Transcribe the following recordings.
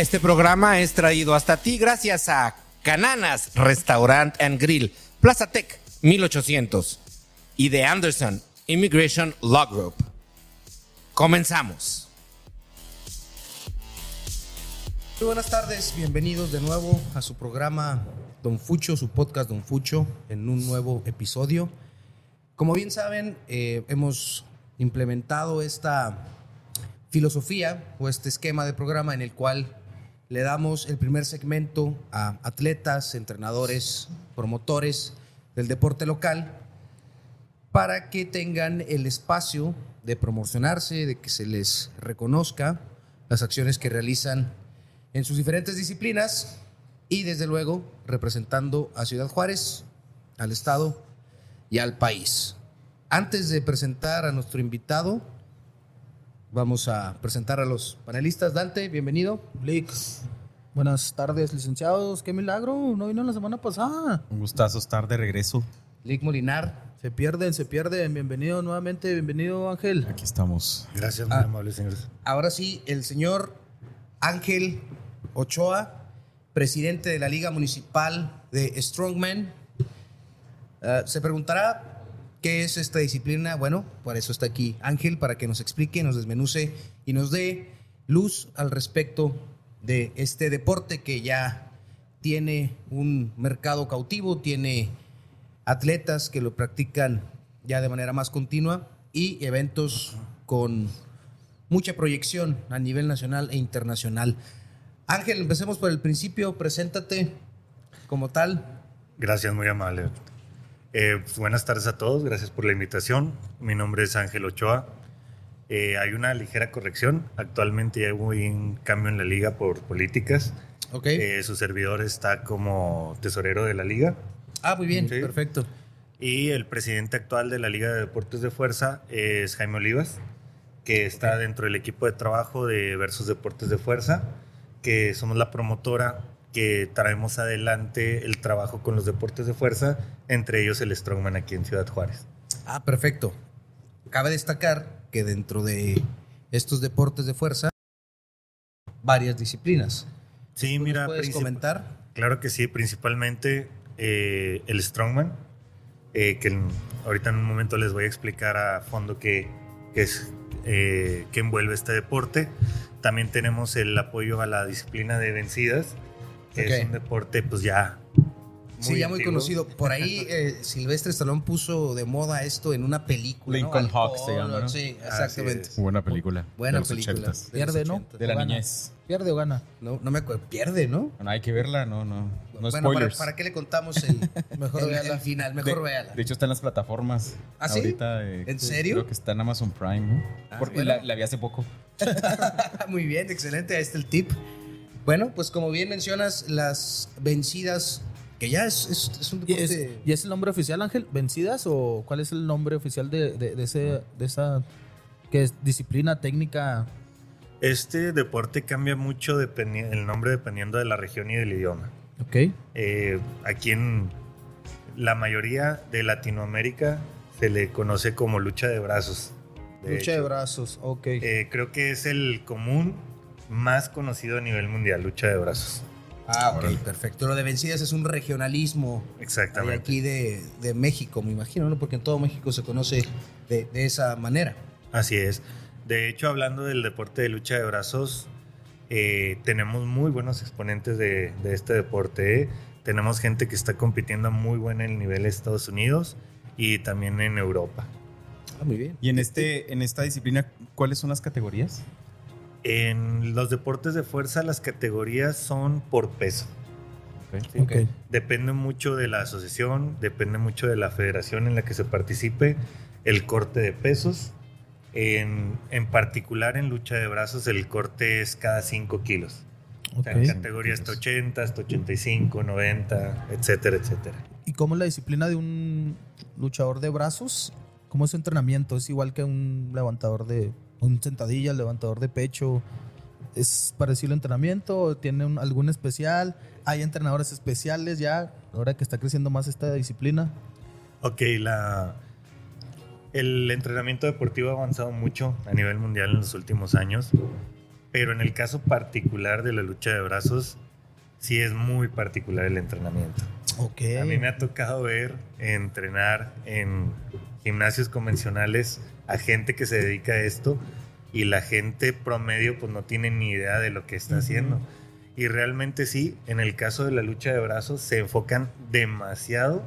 Este programa es traído hasta ti gracias a Cananas Restaurant and Grill, Plaza Tech 1800 y de Anderson Immigration Law Group. Comenzamos. Muy buenas tardes, bienvenidos de nuevo a su programa Don Fucho, su podcast Don Fucho, en un nuevo episodio. Como bien saben, eh, hemos implementado esta filosofía o este esquema de programa en el cual le damos el primer segmento a atletas, entrenadores, promotores del deporte local para que tengan el espacio de promocionarse, de que se les reconozca las acciones que realizan en sus diferentes disciplinas y desde luego representando a Ciudad Juárez, al Estado y al país. Antes de presentar a nuestro invitado, vamos a presentar a los panelistas. Dante, bienvenido. Blick. Buenas tardes, licenciados. Qué milagro, no vino la semana pasada. Un gustazo estar de regreso. Lick Molinar. Se pierden, se pierden. Bienvenido nuevamente, bienvenido Ángel. Aquí estamos. Gracias, muy Ah. amables señores. Ahora sí, el señor Ángel Ochoa, presidente de la Liga Municipal de Strongman. Ah, se preguntará qué es esta disciplina. Bueno, por eso está aquí Ángel, para que nos explique, nos desmenuce y nos dé luz al respecto de este deporte que ya tiene un mercado cautivo, tiene atletas que lo practican ya de manera más continua y eventos con mucha proyección a nivel nacional e internacional. Ángel, empecemos por el principio, preséntate como tal. Gracias, muy amable. Eh, pues, buenas tardes a todos, gracias por la invitación. Mi nombre es Ángel Ochoa. Eh, hay una ligera corrección. Actualmente hubo un cambio en la liga por políticas. Ok. Eh, su servidor está como tesorero de la liga ah, muy bien, sí. perfecto. y el presidente actual de la Liga de Deportes de Fuerza es Jaime Olivas, que está dentro del equipo de trabajo de Versus Deportes de Fuerza, que somos la promotora que traemos adelante el trabajo con los deportes de fuerza, entre ellos el Strongman aquí en Ciudad Juárez. Ah, perfecto. Cabe destacar que dentro de estos deportes de fuerza, varias disciplinas. Sí, ¿Tú mira, puedes comentar? Claro que sí, principalmente eh, el Strongman, eh, que en- ahorita en un momento les voy a explicar a fondo qué, qué es, eh, qué envuelve este deporte. También tenemos el apoyo a la disciplina de vencidas, que es un deporte pues ya... sí, ya muy conocido. Por ahí eh, Silvestre Stallone puso de moda esto en una película. ¿no? Lincoln Alcohol, Hawk se llama, ¿no? Sí, exactamente. Buena película. Buena de los película. 80s. de los Pierde, ¿no? 80s. De la niñez. ¿Pierde o gana? No, no me acuerdo. Pierde, ¿no? Bueno, hay que verla, no, no. No bueno, ¿para, spoilers. para qué le contamos el, Mejor el- véala. el final? Mejor de, véala. de hecho, está en las plataformas. ¿Ah, sí? Ahorita, eh, ¿En serio? Creo que está en Amazon Prime, ¿no? Ah, Porque bueno. la, la vi hace poco. Muy bien, excelente. Ahí está el tip. Bueno, pues como bien mencionas, las vencidas, que ya es, es- es un ¿Y es, deporte. y es el nombre oficial, Ángel? ¿Vencidas o cuál es el nombre oficial de, de- de ese, de esa que es disciplina técnica? Este deporte cambia mucho el nombre dependiendo de la región y del idioma. Ok. Eh, aquí en la mayoría de Latinoamérica se le conoce como lucha de brazos. de Lucha de brazos, ok. Eh, creo que es el común más conocido a nivel mundial, lucha de brazos. Ah, ok, perfecto. Lo de vencidas es un regionalismo Exactamente. aquí de, de México, me imagino, ¿no? Porque en todo México se conoce de, de esa manera. Así es. De hecho, hablando del deporte de lucha de brazos, eh, tenemos muy buenos exponentes de, de este deporte. ¿eh? Tenemos gente que está compitiendo a muy buen nivel en Estados Unidos y también en Europa. Ah, muy bien. Y en, este, en esta disciplina, ¿cuáles son las categorías? En los deportes de fuerza, las categorías son por peso. ¿sí? Ok. Depende mucho de la asociación, depende mucho de la federación en la que se participe, el corte de pesos. En, en particular en lucha de brazos, el corte es cada 5 kilos. O sea, Ok. en categorías hasta 80, hasta 85, 90, etcétera, etcétera. ¿Y cómo es la disciplina de un luchador de brazos? ¿Cómo es su entrenamiento? ¿Es igual que un levantador de un sentadilla, levantador de pecho? ¿Es parecido el entrenamiento? ¿O ¿Tiene algún especial? ¿Hay entrenadores especiales ya? Ahora que está creciendo más esta disciplina. Ok, la, el entrenamiento deportivo ha avanzado mucho a nivel mundial en los últimos años. Pero en el caso particular de la lucha de brazos, sí es muy particular el entrenamiento. Ok. A mí me ha tocado ver entrenar en gimnasios convencionales a gente que se dedica a esto y la gente promedio pues no tiene ni idea de lo que está haciendo. Y realmente sí, en el caso de la lucha de brazos se enfocan demasiado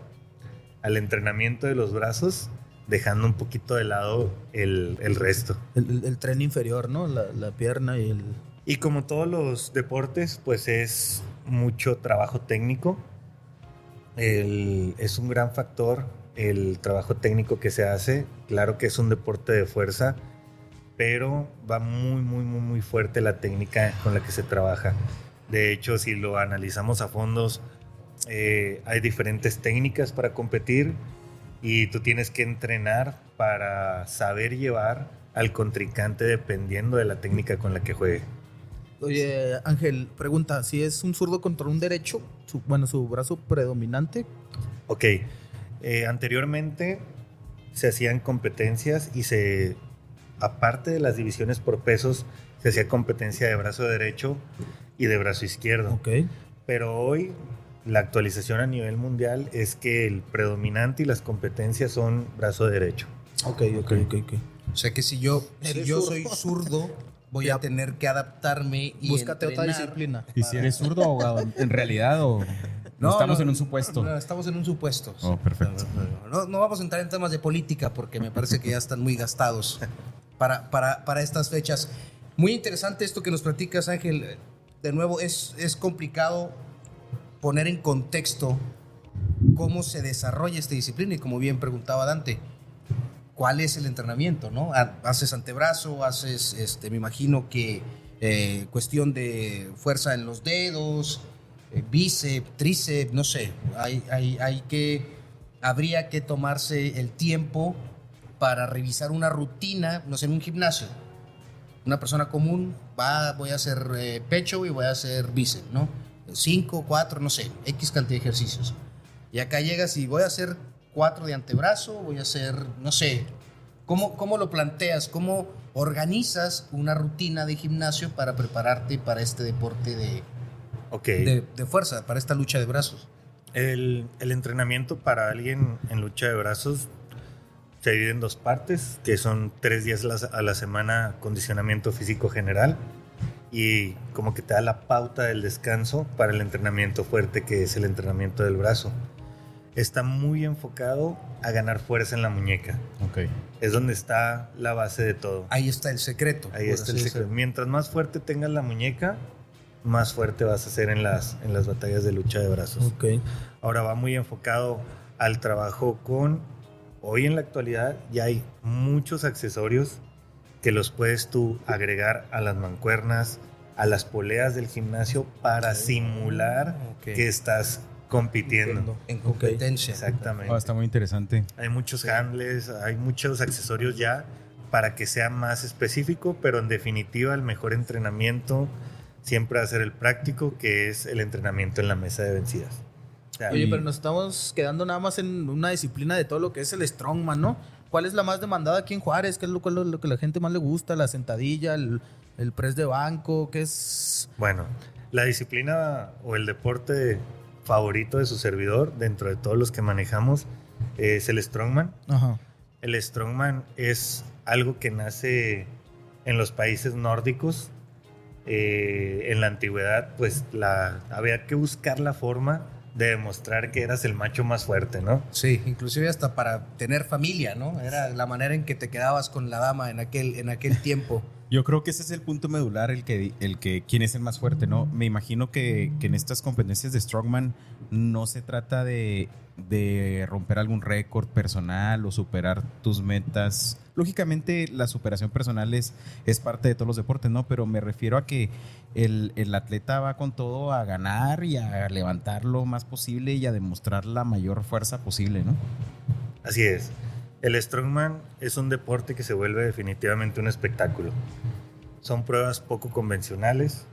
al entrenamiento de los brazos, dejando un poquito de lado el, el resto. El, el- el tren inferior, ¿no? La, la pierna y el... Y como todos los deportes, pues es mucho trabajo técnico. Es un gran factor el trabajo técnico que se hace. Claro que es un deporte de fuerza, pero va muy, muy, muy, muy fuerte la técnica con la que se trabaja. De hecho, si lo analizamos a fondos, eh, hay diferentes técnicas para competir y tú tienes que entrenar para saber llevar al contrincante dependiendo de la técnica con la que juegue. Oye, Ángel, pregunta, si es un zurdo contra un derecho, su- bueno, su brazo predominante, Ok, eh, anteriormente se hacían competencias y se, aparte de las divisiones por pesos, se hacía competencia de brazo derecho y de brazo izquierdo. ok. Pero hoy la actualización a nivel mundial es que el predominante y las competencias son brazo derecho. Ok, ok, ok, ok. O sea que si yo, si yo soy zurdo, voy a tener que adaptarme y Búscate otra disciplina. ¿Y si eres zurdo o en realidad o no, estamos no, en un supuesto? no, estamos en un supuesto. Oh, perfecto. No, no vamos a entrar en temas de política porque me parece que ya están muy gastados para, para, para estas fechas. Muy interesante esto que nos platicas, Ángel. De nuevo, es, es complicado poner en contexto cómo se desarrolla esta disciplina y como bien preguntaba Dante, ¿cuál es el entrenamiento? ¿no? Ha- Haces antebrazo, haces, este, me imagino que eh, cuestión de fuerza en los dedos, eh, bíceps, tríceps, no sé, hay, hay, hay que, habría que tomarse el tiempo para revisar una rutina, no sé, en un gimnasio. Una persona común va, voy a hacer eh, pecho y voy a hacer bíceps, ¿no? Cinco, cuatro, no sé, X cantidad de ejercicios. Y acá llegas y voy a hacer cuatro de antebrazo, voy a hacer, no sé, ¿cómo, cómo lo planteas? ¿Cómo organizas una rutina de gimnasio para prepararte para este deporte de, Ok. de, de fuerza, para esta lucha de brazos? El, el entrenamiento para alguien en lucha de brazos se divide en dos partes, que son tres días a la, a la semana condicionamiento físico general y como que te da la pauta del descanso para el entrenamiento fuerte, que es el entrenamiento del brazo. Está muy enfocado a ganar fuerza en la muñeca. Ok. Es donde está la base de todo. Ahí está el secreto. Ahí está el secreto. Mientras más fuerte tengas la muñeca, más fuerte vas a ser en las, en las batallas de lucha de brazos. Ok. Ahora va muy enfocado al trabajo con, hoy en la actualidad ya hay muchos accesorios que los puedes tú agregar a las mancuernas, a las poleas del gimnasio para simular que estás compitiendo. En competencia. Exactamente. Oh, está muy interesante. Hay muchos handles, hay muchos accesorios ya para que sea más específico, pero en definitiva el mejor entrenamiento siempre va a ser el práctico, que es el entrenamiento en la mesa de vencidas. O sea, Oye, Y- pero nos estamos quedando nada más en una disciplina de todo lo que es el strongman, ¿no? ¿Cuál es la más demandada aquí en Juárez? ¿Qué es lo, cuál es lo que la gente más le gusta? ¿La sentadilla? ¿El, el press de banco? ¿Qué es...? Bueno, la disciplina o el deporte favorito de su servidor, dentro de todos los que manejamos, es el strongman. Ajá. El strongman es algo que nace en los países nórdicos. Eh, en la antigüedad, pues la, había que buscar la forma de demostrar que eras el macho más fuerte, ¿no? Sí, inclusive hasta para tener familia, ¿no? Era la manera en que te quedabas con la dama en aquel, en aquel tiempo. Yo creo que ese es el punto medular, el que, el que quién es el más fuerte, ¿no? Me imagino que, que en estas competencias de Strongman no se trata de, de romper algún récord personal o superar tus metas. Lógicamente la superación personal es, es parte de todos los deportes, ¿no? Pero me refiero a que el, el atleta va con todo a ganar y a levantar lo más posible y a demostrar la mayor fuerza posible, ¿no? Así es. El strongman es un deporte que se vuelve definitivamente un espectáculo. Son pruebas poco convencionales.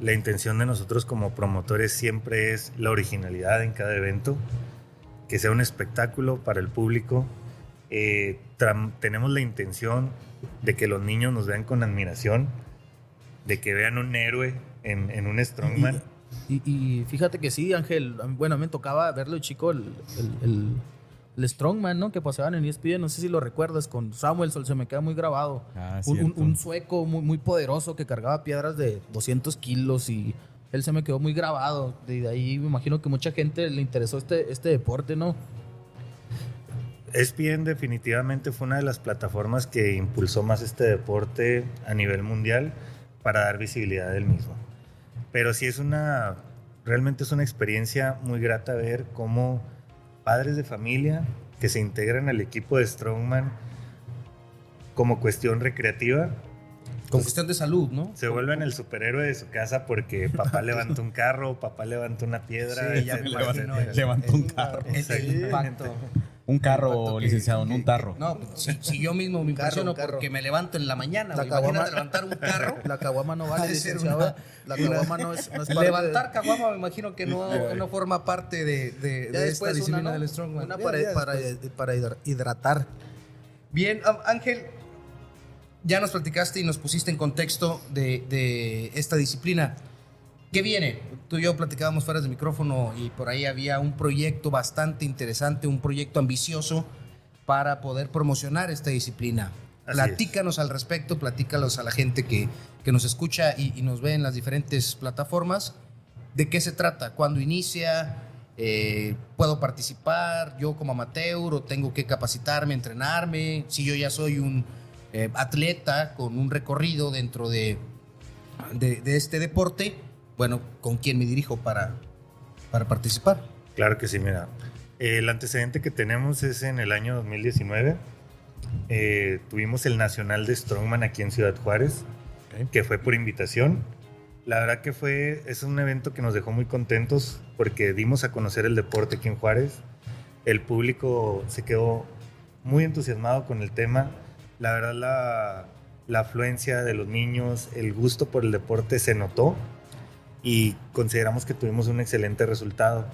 La intención de nosotros como promotores siempre es la originalidad en cada evento, que sea un espectáculo para el público. Eh, tenemos la intención de que los niños nos vean con admiración de que vean un héroe en, un strongman. Y, fíjate que sí, Ángel. Bueno, me tocaba verlo chico, el, el Strongman, ¿no? Que pasaban en ESPN, no sé si lo recuerdas, con Samuelson, se me queda muy grabado. Ah, un, un- un sueco muy, muy poderoso que cargaba piedras de 200 kilos y él se me quedó muy grabado. De ahí me imagino que mucha gente le interesó este, este deporte, ¿no? ESPN definitivamente fue una de las plataformas que impulsó más este deporte a nivel mundial para dar visibilidad del mismo. Pero sí es una, realmente es una experiencia muy grata ver cómo padres de familia que se integran al equipo de Strongman como cuestión recreativa Con cuestión de salud, ¿no? se vuelven el superhéroe de su casa porque papá levantó un carro, papá levantó una piedra. Sí, ya me etcétera, imagino. etcétera. Levantó un carro. El, el Exactamente. impacto. Un carro, que- licenciado, no un tarro. No, si, si yo mismo me impresiono un carro. porque me levanto en la mañana. La caguama- levantar un carro. La caguama no vale, licenciado. una- La caguama no es, no es parte Levantar de- caguama me imagino que no, no forma parte de, de- Ya de después esta disciplina una, ¿no? del strongman. Una para, para, después. para hidra- hidratar. Bien, Ángel, ya nos platicaste y nos pusiste en contexto de, de esta disciplina. ¿Qué viene? Tú y yo platicábamos fuera de micrófono y por ahí había un proyecto bastante interesante, un proyecto ambicioso para poder promocionar esta disciplina. Así Platícanos al respecto, platícalos a la gente que, que nos escucha y, y nos ve en las diferentes plataformas. ¿De qué se trata? ¿Cuándo inicia? Eh, ¿Puedo participar yo como amateur o tengo que capacitarme, entrenarme? Si yo ya soy un eh, atleta con un recorrido dentro de, de, de este deporte, bueno, ¿con quién me dirijo para, para participar? Claro que sí, mira. El antecedente que tenemos es en el año 2019. Eh, tuvimos el Nacional de Strongman aquí en Ciudad Juárez, que fue por invitación. La verdad que fue, es un evento que nos dejó muy contentos porque dimos a conocer el deporte aquí en Juárez. El público se quedó muy entusiasmado con el tema. La verdad la, la afluencia de los niños, el gusto por el deporte se notó y consideramos que tuvimos un excelente resultado.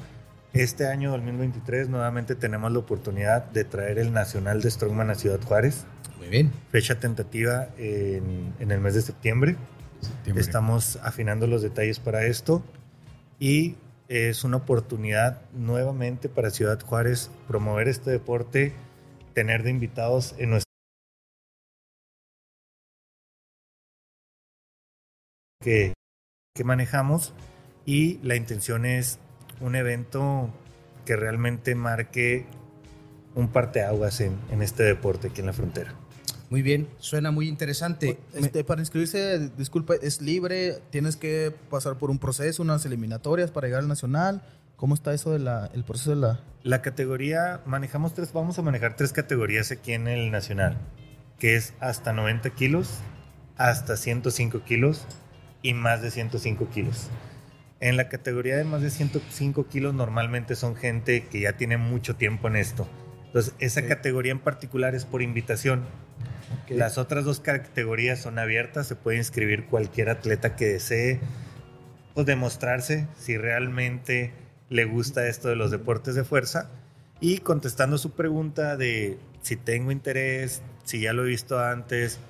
Este año 2023 nuevamente tenemos la oportunidad de traer el Nacional de Strongman a Ciudad Juárez. Muy bien. Fecha tentativa en, en el mes de septiembre. Septiembre. Estamos afinando los detalles para esto y es una oportunidad nuevamente para Ciudad Juárez promover este deporte, tener de invitados en nuestro que, que manejamos y la intención es un evento que realmente marque un parteaguas en, en este deporte aquí en la frontera. Muy bien, suena muy interesante. Este, para inscribirse, disculpa, es libre, tienes que pasar por un proceso, unas eliminatorias para llegar al nacional. ¿Cómo está eso del el proceso de la... La categoría, manejamos tres, vamos a manejar tres categorías aquí en el Nacional, que es hasta 90 kilos, hasta 105 kilos y más de 105 kilos. En la categoría de más de 105 kilos normalmente son gente que ya tiene mucho tiempo en esto. Entonces, esa categoría en particular es por invitación. Las otras dos categorías son abiertas, se puede inscribir cualquier atleta que desee pues, demostrarse si realmente le gusta esto de los deportes de fuerza y contestando su pregunta de si tengo interés, si ya lo he visto antes,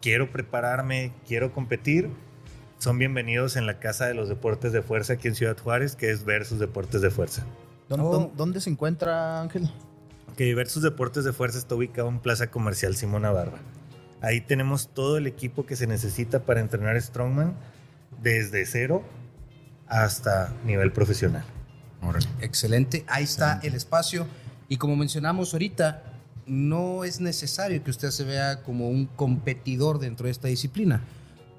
quiero prepararme, quiero competir, son bienvenidos en la Casa de los Deportes de Fuerza aquí en Ciudad Juárez, que es Versus Deportes de Fuerza. ¿Dónde, Oh. dónde- se encuentra, Ángel? que Versus Deportes de Fuerza está ubicado en Plaza Comercial Simona Barba. Ahí tenemos todo el equipo que se necesita para entrenar Strongman desde cero hasta nivel profesional. Órale. Excelente, ahí está el espacio. Y como mencionamos ahorita, no es necesario que usted se vea como un competidor dentro de esta disciplina.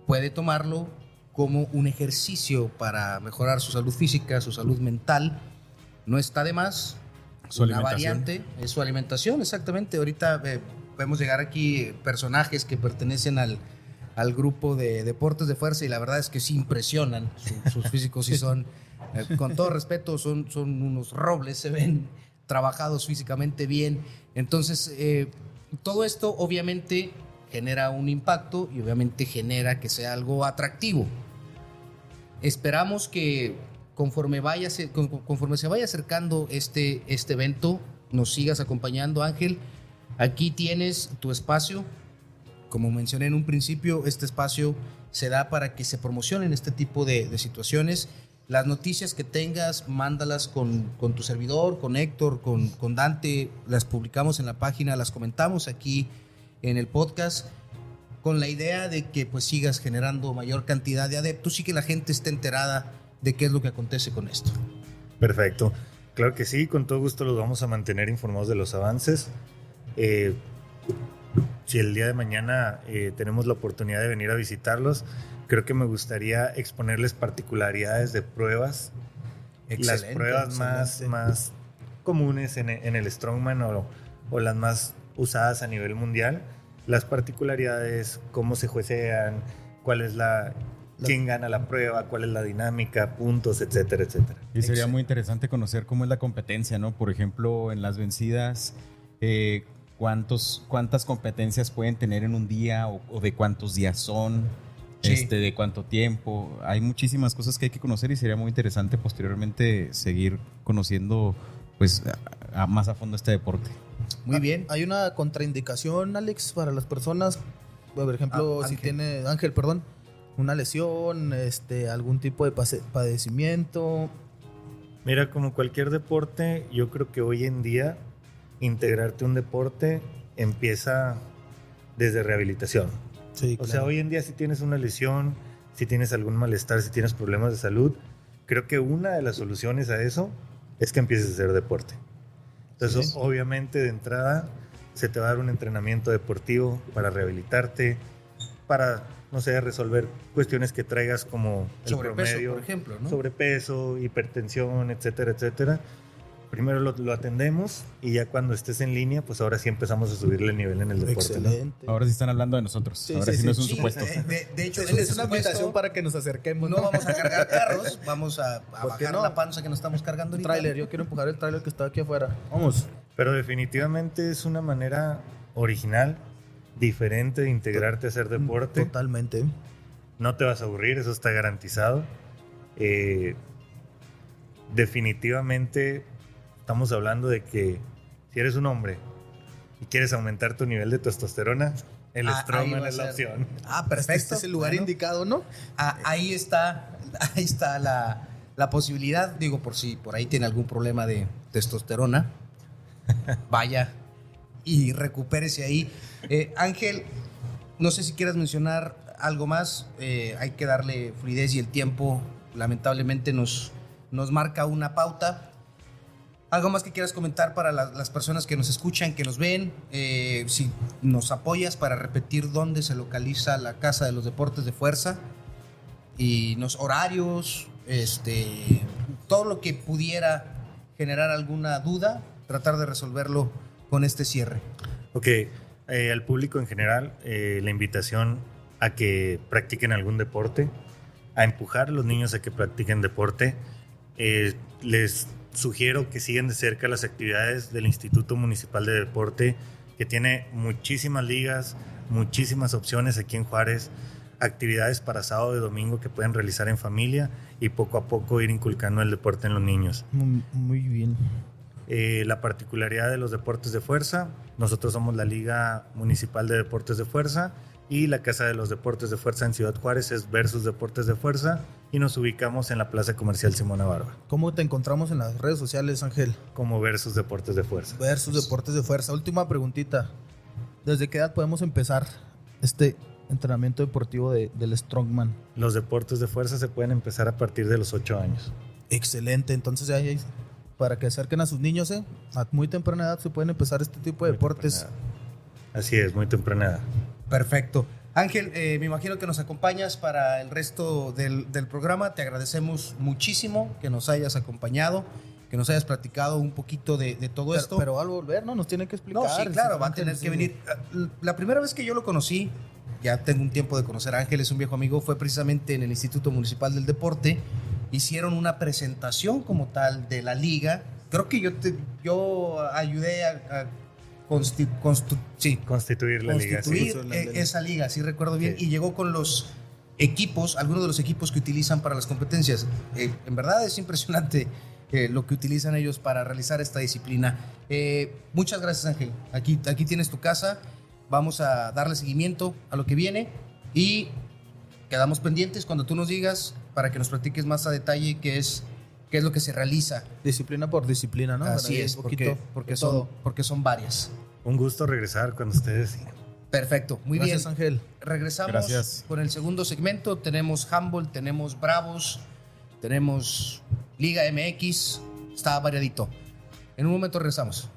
Puede tomarlo como un ejercicio para mejorar su salud física, su salud mental. No está de más. Su una variante es su alimentación, exactamente. Ahorita eh, podemos llegar aquí personajes que pertenecen al, al grupo de deportes de fuerza y la verdad es que sí impresionan. Su- sus físicos sí son, eh, con todo respeto, son, son unos robles, se ven trabajados físicamente bien. Entonces, eh, todo esto obviamente genera un impacto y obviamente genera que sea algo atractivo. Esperamos que conforme, vaya, conforme se vaya acercando este, este evento, nos sigas acompañando, Ángel. Aquí tienes tu espacio. Como mencioné en un principio, este espacio se da para que se promocionen este tipo de, de situaciones. Las noticias que tengas, mándalas con, con tu servidor, con Héctor, con, con Dante, las publicamos en la página, las comentamos aquí en el podcast con la idea de que pues sigas generando mayor cantidad de adeptos y que la gente esté enterada de qué es lo que acontece con esto. Perfecto. Claro que sí, con todo gusto los vamos a mantener informados de los avances. Eh, si el día de mañana eh, tenemos la oportunidad de venir a visitarlos, creo que me gustaría exponerles particularidades de pruebas. las Excelente, pruebas más, más comunes en, en el Strongman o, o las más usadas a nivel mundial. Las particularidades, cómo se juecean, cuál es la... quién gana la prueba, cuál es la dinámica, puntos, etcétera, etcétera. Y sería muy interesante conocer cómo es la competencia, ¿no? Por ejemplo, en las vencidas, eh, cuántos, cuántas competencias pueden tener en un día o, o de cuántos días son, Sí. este, de cuánto tiempo. Hay muchísimas cosas que hay que conocer y sería muy interesante posteriormente seguir conociendo pues a- a- más a fondo este deporte. Muy bien. Hay una contraindicación, Alex, para las personas. Por ejemplo, Ah, si Ángel. tiene, Ángel, perdón, una lesión, este, algún tipo de pase- padecimiento. Mira, como cualquier deporte, yo creo que hoy en día integrarte a un deporte empieza desde rehabilitación. Sí, O sea, hoy en día si tienes una lesión, si tienes algún malestar, si tienes problemas de salud, creo que una de las soluciones a eso es que empieces a hacer deporte. Entonces, Sí. obviamente de entrada se te va a dar un entrenamiento deportivo para rehabilitarte, para, no sé, resolver cuestiones que traigas como el Sobrepeso, promedio, por ejemplo, ¿no? sobrepeso, hipertensión, etcétera, etcétera. Primero lo, lo atendemos y ya cuando estés en línea, pues ahora sí empezamos a subirle el nivel en el deporte. ¿no? Excelente. Ahora sí están hablando de nosotros. Sí, Ahora sí, sí, no es un Sí, supuesto. eh, De, de hecho, Es, el una invitación para que nos acerquemos. No vamos a cargar carros, vamos a, a ¿Por qué bajar no? la panza que nos estamos cargando ahorita. tráiler, yo quiero empujar el tráiler que está aquí afuera. Vamos. Pero definitivamente es una manera original, diferente de integrarte a hacer deporte. Totalmente. No te vas a aburrir, eso está garantizado. Eh, definitivamente estamos hablando de que si eres un hombre y quieres aumentar tu nivel de testosterona, el Ah, es la ser. opción. Ah, Este perfecto. es el lugar Bueno, indicado, ¿no? ah, ahí está, ahí está la, la posibilidad. Digo, por si por ahí tiene algún problema de testosterona, vaya y recupérese ahí. Eh, Ángel, no sé si quieras mencionar algo más. Eh, hay que darle fluidez y el tiempo, lamentablemente, nos, nos marca una pauta. ¿Algo más que quieras comentar para la- las personas que nos escuchan, que nos ven? Eh, si nos apoyas para repetir dónde se localiza la Casa de los Deportes de Fuerza y los horarios, este, todo lo que pudiera generar alguna duda, tratar de resolverlo con este cierre. Ok, eh, al público en general, eh, la invitación a que practiquen algún deporte, a empujar a los niños a que practiquen deporte. Eh, les sugiero que sigan de cerca las actividades del Instituto Municipal de Deporte, que tiene muchísimas ligas, muchísimas opciones aquí en Juárez, actividades para sábado y domingo que pueden realizar en familia y poco a poco ir inculcando el deporte en los niños. Muy, muy bien. Eh, la particularidad de los deportes de fuerza. Nosotros somos la Liga Municipal de Deportes de Fuerza y la Casa de los Deportes de Fuerza en Ciudad Juárez es Versus Deportes de Fuerza y nos ubicamos en la Plaza Comercial Simona Barba ¿Cómo te encontramos en las redes sociales, Ángel? como Versus Deportes de Fuerza. Versus deportes de fuerza. Última preguntita. ¿Desde qué edad podemos empezar este entrenamiento deportivo de- del Strongman? Los deportes de fuerza se pueden empezar a partir de los 8 años. Excelente. Entonces, ahí para que acerquen a sus niños, ¿eh? A muy temprana edad se pueden empezar este tipo de Muy deportes. temprana. Así es, muy temprana edad. Perfecto. Ángel, eh, me imagino que nos acompañas para el resto del, del programa. Te agradecemos muchísimo que nos hayas acompañado, que nos hayas platicado un poquito de, de todo Pero, esto. pero al volver, ¿no? Nos tiene que explicar. no, sí, claro, va a tener sí. que venir. La primera vez que yo lo conocí, ya tengo un tiempo de conocer a Ángel, es un viejo amigo, fue precisamente en el Instituto Municipal del Deporte. Hicieron una presentación como tal de la liga. Creo que yo, te- yo ayudé a, a consti- constu- sí, Constituir la liga. sí. constituir sí. eh, Sí. esa liga, si recuerdo bien, Sí. y llegó con los equipos, algunos de los equipos que utilizan para las competencias. Eh, en verdad es impresionante eh, lo que utilizan ellos para realizar esta disciplina. Eh, muchas gracias Ángel, aquí, aquí tienes tu casa, vamos a darle seguimiento a lo que viene y quedamos pendientes cuando tú nos digas para que nos platiques más a detalle qué es, qué es lo que se realiza. Disciplina por disciplina, ¿no? Así Para es, un porque, poquito porque, de son, todo. porque son varias. Un gusto regresar con ustedes. Perfecto, muy Gracias, bien. Ángel. Regresamos Gracias. con el segundo segmento. Tenemos Humble, tenemos Bravos, tenemos Liga MX. Está variadito. En un momento regresamos.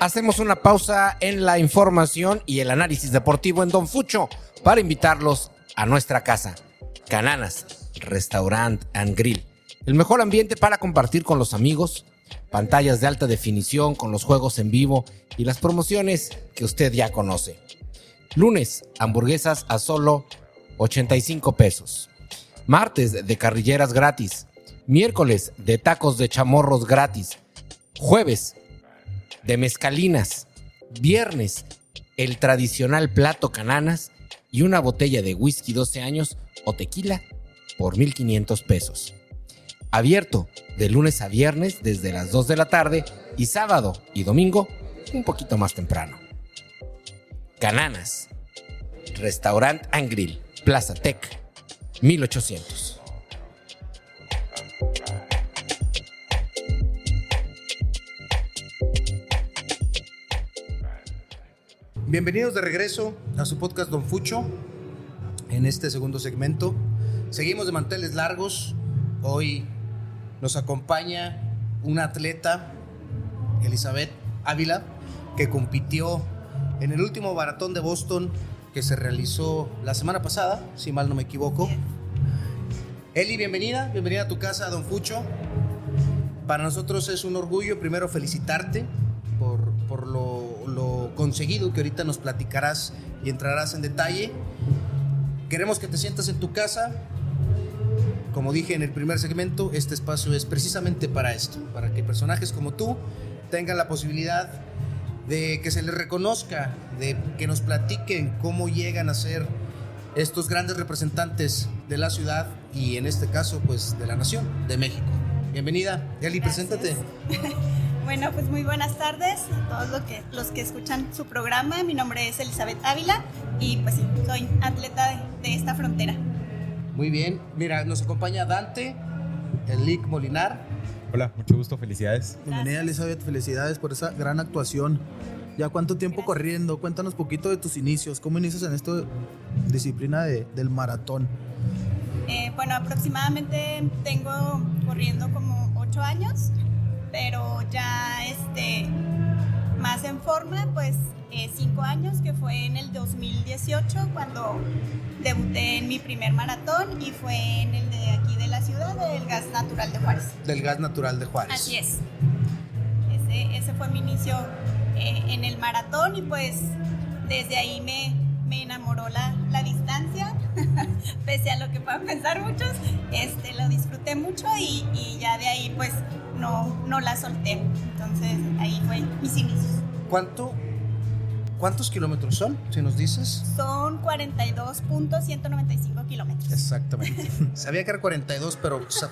Hacemos una pausa en la información y el análisis deportivo en Don Fucho para invitarlos a nuestra casa. Cananas, Restaurant and Grill. El mejor ambiente para compartir con los amigos, pantallas de alta definición con los juegos en vivo y las promociones que usted ya conoce. Lunes, hamburguesas a solo 85 pesos. Martes, de carrilleras gratis. Miércoles, de tacos de chamorros gratis. Jueves, de mezcalinas. Viernes, el tradicional plato cananas y una botella de whisky 12 años o tequila por 1.500 pesos. Abierto de lunes a viernes desde las 2 de la tarde y sábado y domingo un poquito más temprano. Cananas, Restaurant and Grill, Plaza Tech, 1800. Bienvenidos de regreso a su podcast Don Fucho. En este segundo segmento seguimos de manteles largos. Hoy nos acompaña una atleta, Elizabeth Ávila, que compitió en el último maratón de Boston que se realizó la semana pasada, si mal no me equivoco. Eli, bienvenida, bienvenida a tu casa, Don Fucho. Para nosotros es un orgullo primero felicitarte por, por lo, conseguido que ahorita nos platicarás y entrarás en detalle. Queremos que te sientas en tu casa. Como dije en el primer segmento, este espacio es precisamente para esto, para que personajes como tú tengan la posibilidad de que se les reconozca, de que nos platiquen cómo llegan a ser estos grandes representantes de la ciudad y en este caso pues de la nación, de México. Bienvenida, Eli, Gracias. preséntate. Bueno, pues muy buenas tardes a todos los que, los que escuchan su programa. Mi nombre es Elizabeth Ávila y pues sí, soy atleta de, de esta frontera. Muy bien, mira, nos acompaña Dante, el Lick Molinar. Hola, mucho gusto, felicidades. Bienvenida, Elizabeth. Felicidades por esa gran actuación. ¿Ya cuánto tiempo Gracias. corriendo? Cuéntanos poquito de tus inicios. ¿Cómo inicias en esta disciplina de- del maratón? Eh, bueno, aproximadamente tengo corriendo como ocho años, pero ya este, más en forma, pues eh, cinco años, que fue en el 2018 cuando debuté en mi primer maratón y fue en el de aquí de la ciudad, el Gas Natural de Juárez. del gas natural de Juárez. Así es. Ese, ese fue mi inicio eh, en el maratón y pues desde ahí me, me enamoró la, la distancia, pese a lo que puedan pensar muchos, este, lo disfruté mucho y, y ya de ahí pues no, no la solté. Entonces ahí fue mis inicios. ¿Cuánto, ¿Cuántos kilómetros son, si nos dices? Son 42.195 kilómetros. Exactamente. Sabía que era 42, pero o sea,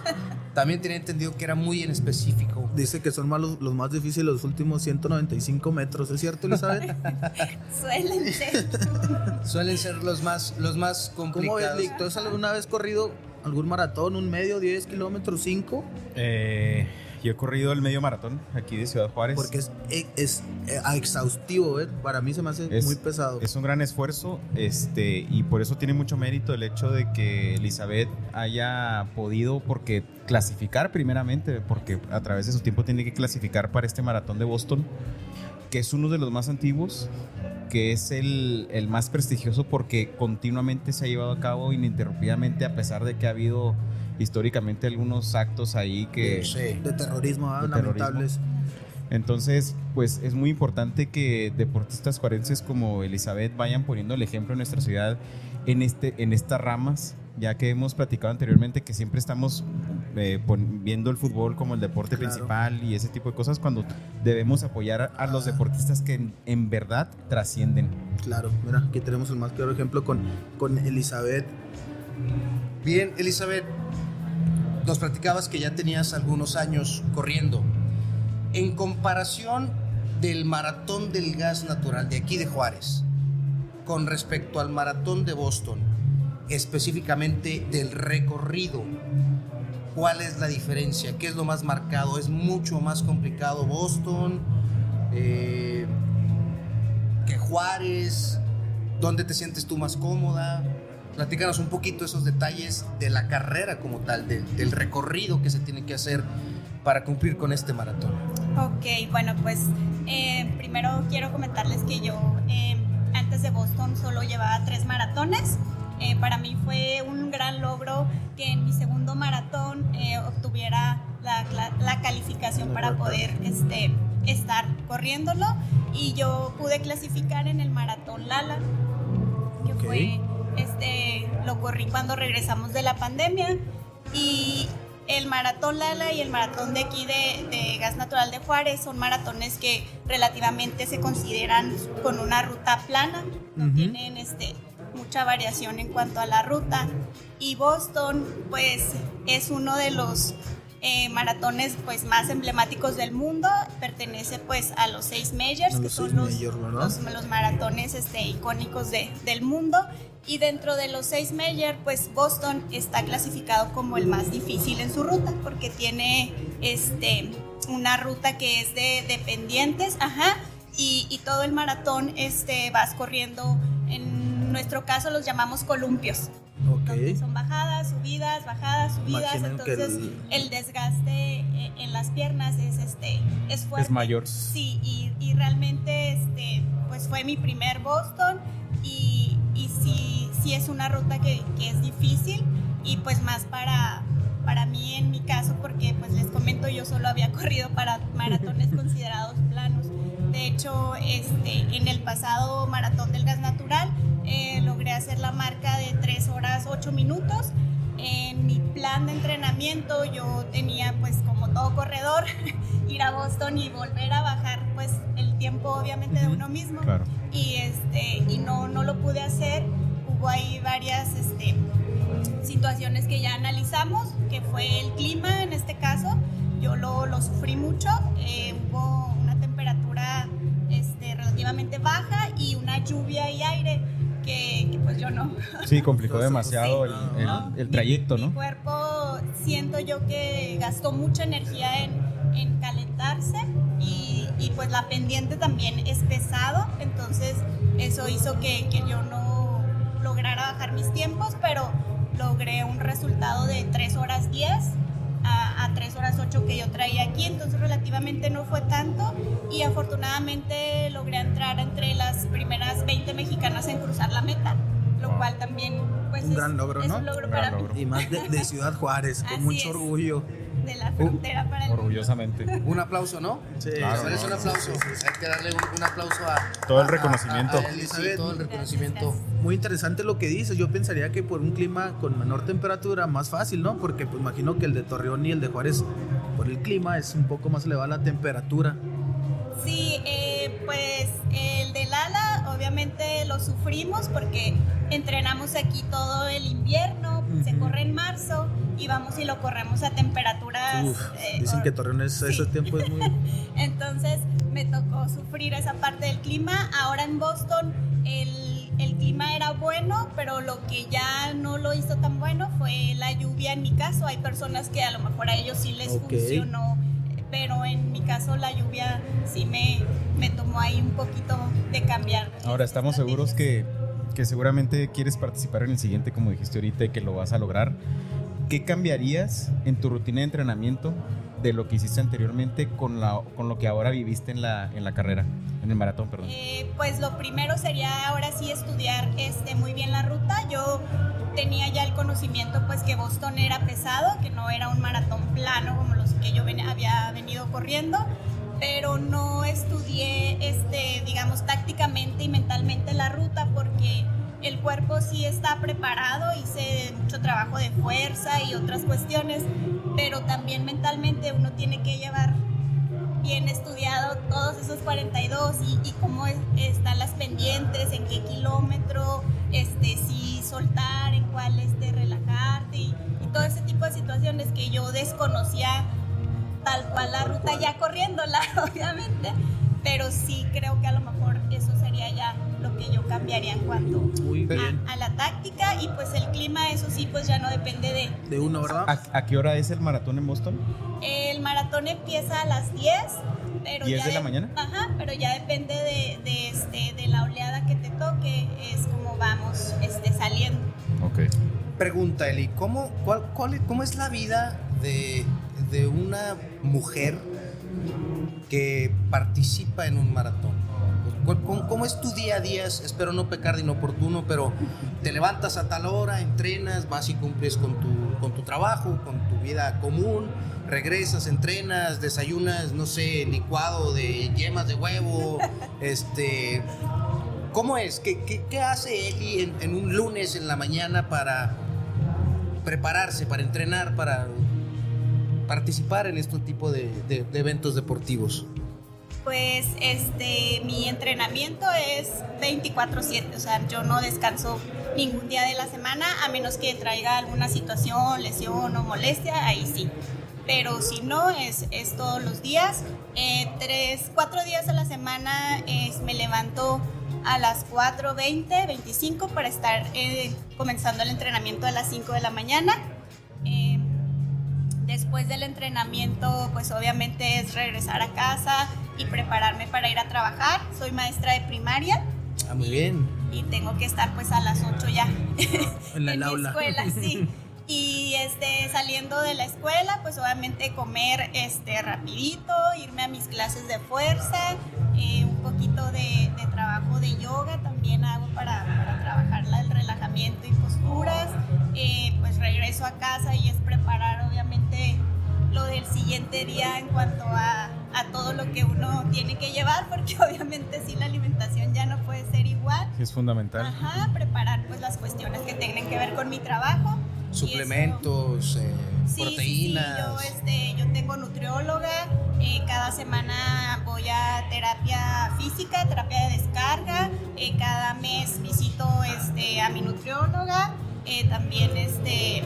también tenía entendido que era muy en específico. Dice que son más los, los más difíciles los últimos 195 metros. ¿Es cierto, Elizabeth? Suelen ser. Suelen ser los más, los más ¿Cómo ves, complicados. Lick? ¿Tú has alguna vez corrido algún maratón, un medio, 10 kilómetros, 5? Eh, yo he corrido el medio maratón aquí de Ciudad Juárez. Porque es, es, eh, exhaustivo, ¿eh? Para mí se me hace Es- muy pesado. Es un gran esfuerzo, este, y por eso tiene mucho mérito el hecho de que Elizabeth haya podido, porque clasificar primeramente, porque a través de su tiempo tiene que clasificar para este maratón de Boston, que es uno de los más antiguos, que es el, el más prestigioso porque continuamente se ha llevado a cabo ininterrumpidamente, a pesar de que ha habido históricamente algunos actos ahí que... Sí. de terrorismo, ¿ah? De terrorismo. lamentables. Entonces, pues es muy importante que deportistas juarenses como Elizabeth vayan poniendo el ejemplo en nuestra ciudad en, este, en estas ramas, ya que hemos platicado anteriormente que siempre estamos eh, viendo el fútbol como el deporte Claro. principal y ese tipo de cosas cuando debemos apoyar a, a los Ah. deportistas que en, en verdad trascienden. Claro, mira, aquí tenemos el más claro ejemplo con, con Elizabeth. Bien, Elizabeth, nos platicabas que ya tenías algunos años corriendo. En comparación del maratón del gas natural de aquí de Juárez, con respecto al maratón de Boston, específicamente del recorrido, ¿cuál es la diferencia? ¿Qué es lo más marcado? ¿Es mucho más complicado Boston eh, que Juárez? ¿Dónde te sientes tú más cómoda? Platícanos un poquito esos detalles de la carrera como tal, del, del recorrido que se tiene que hacer para cumplir con este maratón. Ok, bueno, pues eh, primero quiero comentarles que yo eh, antes de Boston solo llevaba tres maratones. Eh, para mí fue un gran logro que en mi segundo maratón eh, obtuviera la, la- la calificación para poder este, estar corriéndolo y yo pude clasificar en el maratón Lala, que fue, este, lo corrí cuando regresamos de la pandemia y el maratón Lala y el maratón de aquí de, de Gas Natural de Juárez son maratones que relativamente se consideran con una ruta plana, no Ujú. tienen este, mucha variación en cuanto a la ruta. Y Boston, pues, es uno de los eh, maratones pues, más emblemáticos del mundo. Pertenece pues a los seis majors, A que los son los, los, los maratones este, icónicos de- del mundo. Y dentro de los seis majors, pues Boston está clasificado como el más difícil en su ruta, porque tiene este, una ruta que es de, de pendientes, ajá, y, y todo el maratón este, vas corriendo, en nuestro caso los llamamos columpios, donde Ok. son bajadas, subidas, bajadas, subidas, entonces el- el... desgaste eh, en las piernas es, este, es fuerte. Es mayor. Sí, y, y realmente este, pues fue mi primer Boston y, y sí, sí es una ruta que, que es difícil y pues más para, para mí en mi caso porque pues les comento yo solo había corrido para maratones considerados planos. De hecho, este, en el pasado maratón del gas natural eh, logré hacer la marca de 3 horas 8 minutos. En mi plan de entrenamiento yo tenía pues como todo corredor ir a Boston y volver a bajar pues tiempo obviamente de uno mismo. Claro. y este y no no lo pude hacer. Hubo ahí varias este situaciones que ya analizamos que fue el clima en este caso. Yo lo, lo sufrí mucho. Eh, hubo una temperatura este, relativamente baja y una lluvia y aire que, que, pues yo no. Sí, complicó demasiado el, Sí. el- No, el mi- trayecto, Mi ¿no? cuerpo siento yo que gastó mucha energía en, en calentarse y, y, pues la pendiente también es pesado, entonces eso hizo que, que yo no lograra bajar mis tiempos, pero logré un resultado de 3 horas 10 a, a 3 horas 8 que yo traía aquí, entonces relativamente no fue tanto y afortunadamente logré entrar entre las primeras 20 mexicanas en cruzar la meta, lo Wow. cual también pues Un es, gran logro, es ¿no? un logro Un para gran mí logro. Y más de, de Ciudad Juárez, con mucho es. orgullo. de la frontera para el mundo. Orgullosamente. Un aplauso, ¿no? Sí, Claro, Merece un no, aplauso. Hay que darle un, un aplauso a... Todo el a- a- reconocimiento. a él, sí, todo el reconocimiento. Gracias, gracias. Muy interesante lo que dices. Yo pensaría que por un clima con menor temperatura, más fácil, ¿no? Porque pues imagino que el de Torreón y el de Juárez, por el clima, es un poco más elevada la temperatura. Sí, eh, sufrimos porque entrenamos aquí todo el invierno, se corre en marzo y vamos y lo corremos a temperaturas... Uf, eh, dicen que Torreón es, ese tiempo es muy... Entonces me tocó sufrir esa parte del clima. Ahora en Boston el, el clima era bueno, pero lo que ya no lo hizo tan bueno fue la lluvia en mi caso. Hay personas que a lo mejor a ellos sí les funcionó, pero en mi caso la lluvia sí me, me tomó ahí un poquito de cambiar. Ahora estamos seguros que, que seguramente quieres participar en el siguiente, como dijiste ahorita, y que lo vas a lograr. ¿Qué cambiarías en tu rutina de entrenamiento de lo que hiciste anteriormente con, la, con lo que ahora viviste en la, en la carrera, en el maratón, perdón? Eh, pues lo primero sería ahora sí estudiar este, muy bien la ruta. Yo tenía ya el conocimiento pues que Boston era pesado, que no era un maratón plano como los que yo había venido corriendo, pero no estudié, este, digamos, tácticamente y mentalmente la ruta porque el cuerpo sí está preparado, hice mucho trabajo de fuerza y otras cuestiones, pero también mentalmente uno tiene que llevar bien estudiado todos esos 42 y, cómo es- están las pendientes, en qué kilómetro, este, si soltar, en cuál este, relajarte y, y todo ese tipo de situaciones porque yo desconocía tal cual la ruta ya corriéndola, obviamente, pero sí creo que a lo mejor eso sería ya que yo cambiaría en cuanto a, a la táctica y pues el clima, eso sí, pues ya no depende de... De uno, ¿verdad? ¿A, a qué hora es el maratón en Boston? El maratón empieza a las 10, pero 10 ya de la mañana. Ajá, pero ya depende de, de, este, de la oleada que te toque, es como vamos este, saliendo. Ok. Pregunta, Eli, ¿cómo, cuál, cuál- cómo es la vida de, de una mujer que participa en un maratón? ¿Cuál- ¿Cómo, cómo es tu día a día? Espero no pecar de inoportuno, pero te levantas a tal hora, entrenas, vas y cumples con tu, con tu trabajo, con tu vida común, regresas, entrenas, desayunas, no sé, licuado de yemas de huevo, este... ¿Cómo es? ¿Qué, qué, qué hace Eli en, en un lunes en la mañana para prepararse, para entrenar, para participar en este tipo de, de- de eventos deportivos? Pues este, mi entrenamiento es 24/7, o sea, yo no descanso ningún día de la semana a menos que traiga alguna situación, lesión o molestia, ahí sí. Pero si no, es, es todos los días. Eh, tres, cuatro días a la semana es- me levanto a las 4.20, 25 para estar eh, comenzando el entrenamiento a las 5 de la mañana. Eh, Después del entrenamiento, pues obviamente es regresar a casa y prepararme para ir a trabajar. Soy maestra de primaria Ah, muy bien. y tengo que estar pues a las 8 ya En el mi aula. escuela, sí. Y este, saliendo de la escuela, pues obviamente comer este, rapidito, irme a mis clases de fuerza, eh, un poquito de, de trabajo de yoga también hago para, para trabajar la- el relajamiento y posturas. Eh, pues regreso a casa y es preparar lo del siguiente día en cuanto a, a todo lo que uno tiene que llevar, porque obviamente sí la alimentación ya no puede ser igual. Es fundamental. Ajá, preparar pues las cuestiones que tengan que ver con mi trabajo. Y eso- Suplementos, eh, Sí, sí, sí, proteínas. yo, este, yo tengo nutrióloga, eh, cada semana voy a terapia física, terapia de descarga, eh, cada mes visito este, a mi nutrióloga, eh, también este,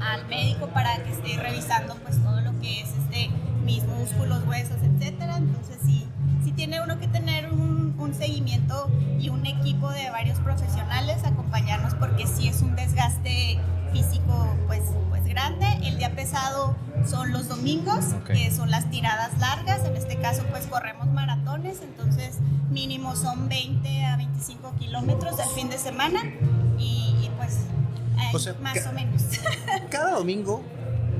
al médico para que esté revisando pues todo lo que es este, mis músculos, huesos, etcétera. Entonces sí, sí tiene uno que tener un, un seguimiento y un equipo de varios profesionales acompañarnos porque sí es un desgaste físico pues, pues grande. El día pesado son los domingos, Ok. que son las tiradas largas. En este caso pues corremos maratones, entonces mínimo son 20 a 25 kilómetros al fin de semana y, y, pues eh, O sea, más o menos. Cada domingo,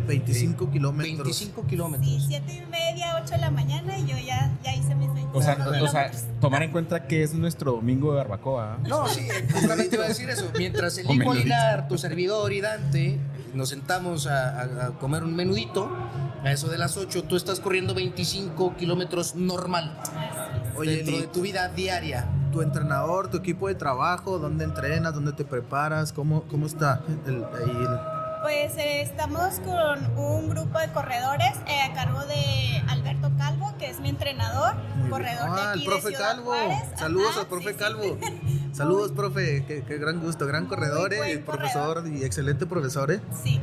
25 kilómetros. 25 Sí, kilómetros. siete y media, 8 de la mañana y yo ya, ya hice mis 20 O sea, kilómetros. o sea, tomar en cuenta que es nuestro domingo de barbacoa. No, sí, justamente iba a decir eso. Mientras el hijo. Aguilar, tu servidor y Dante nos sentamos a, a- a comer un menudito, a eso de las 8, tú estás corriendo 25 kilómetros normal Oye, dentro Eli, de tu vida diaria. tu entrenador, tu equipo de trabajo, dónde entrenas, dónde te preparas, cómo, cómo está el, ahí el- Pues eh, estamos con un grupo de corredores eh, a cargo de Alberto Calvo, que es mi entrenador, Muy bien. corredor de Ah, aquí el profe de Ciudad Calvo. Juárez. Saludos Ajá, al profe sí, sí. Calvo. Saludos, profe. Qué, qué gran gusto, gran corredor, eh, profesor y excelente profesor. eh. Sí,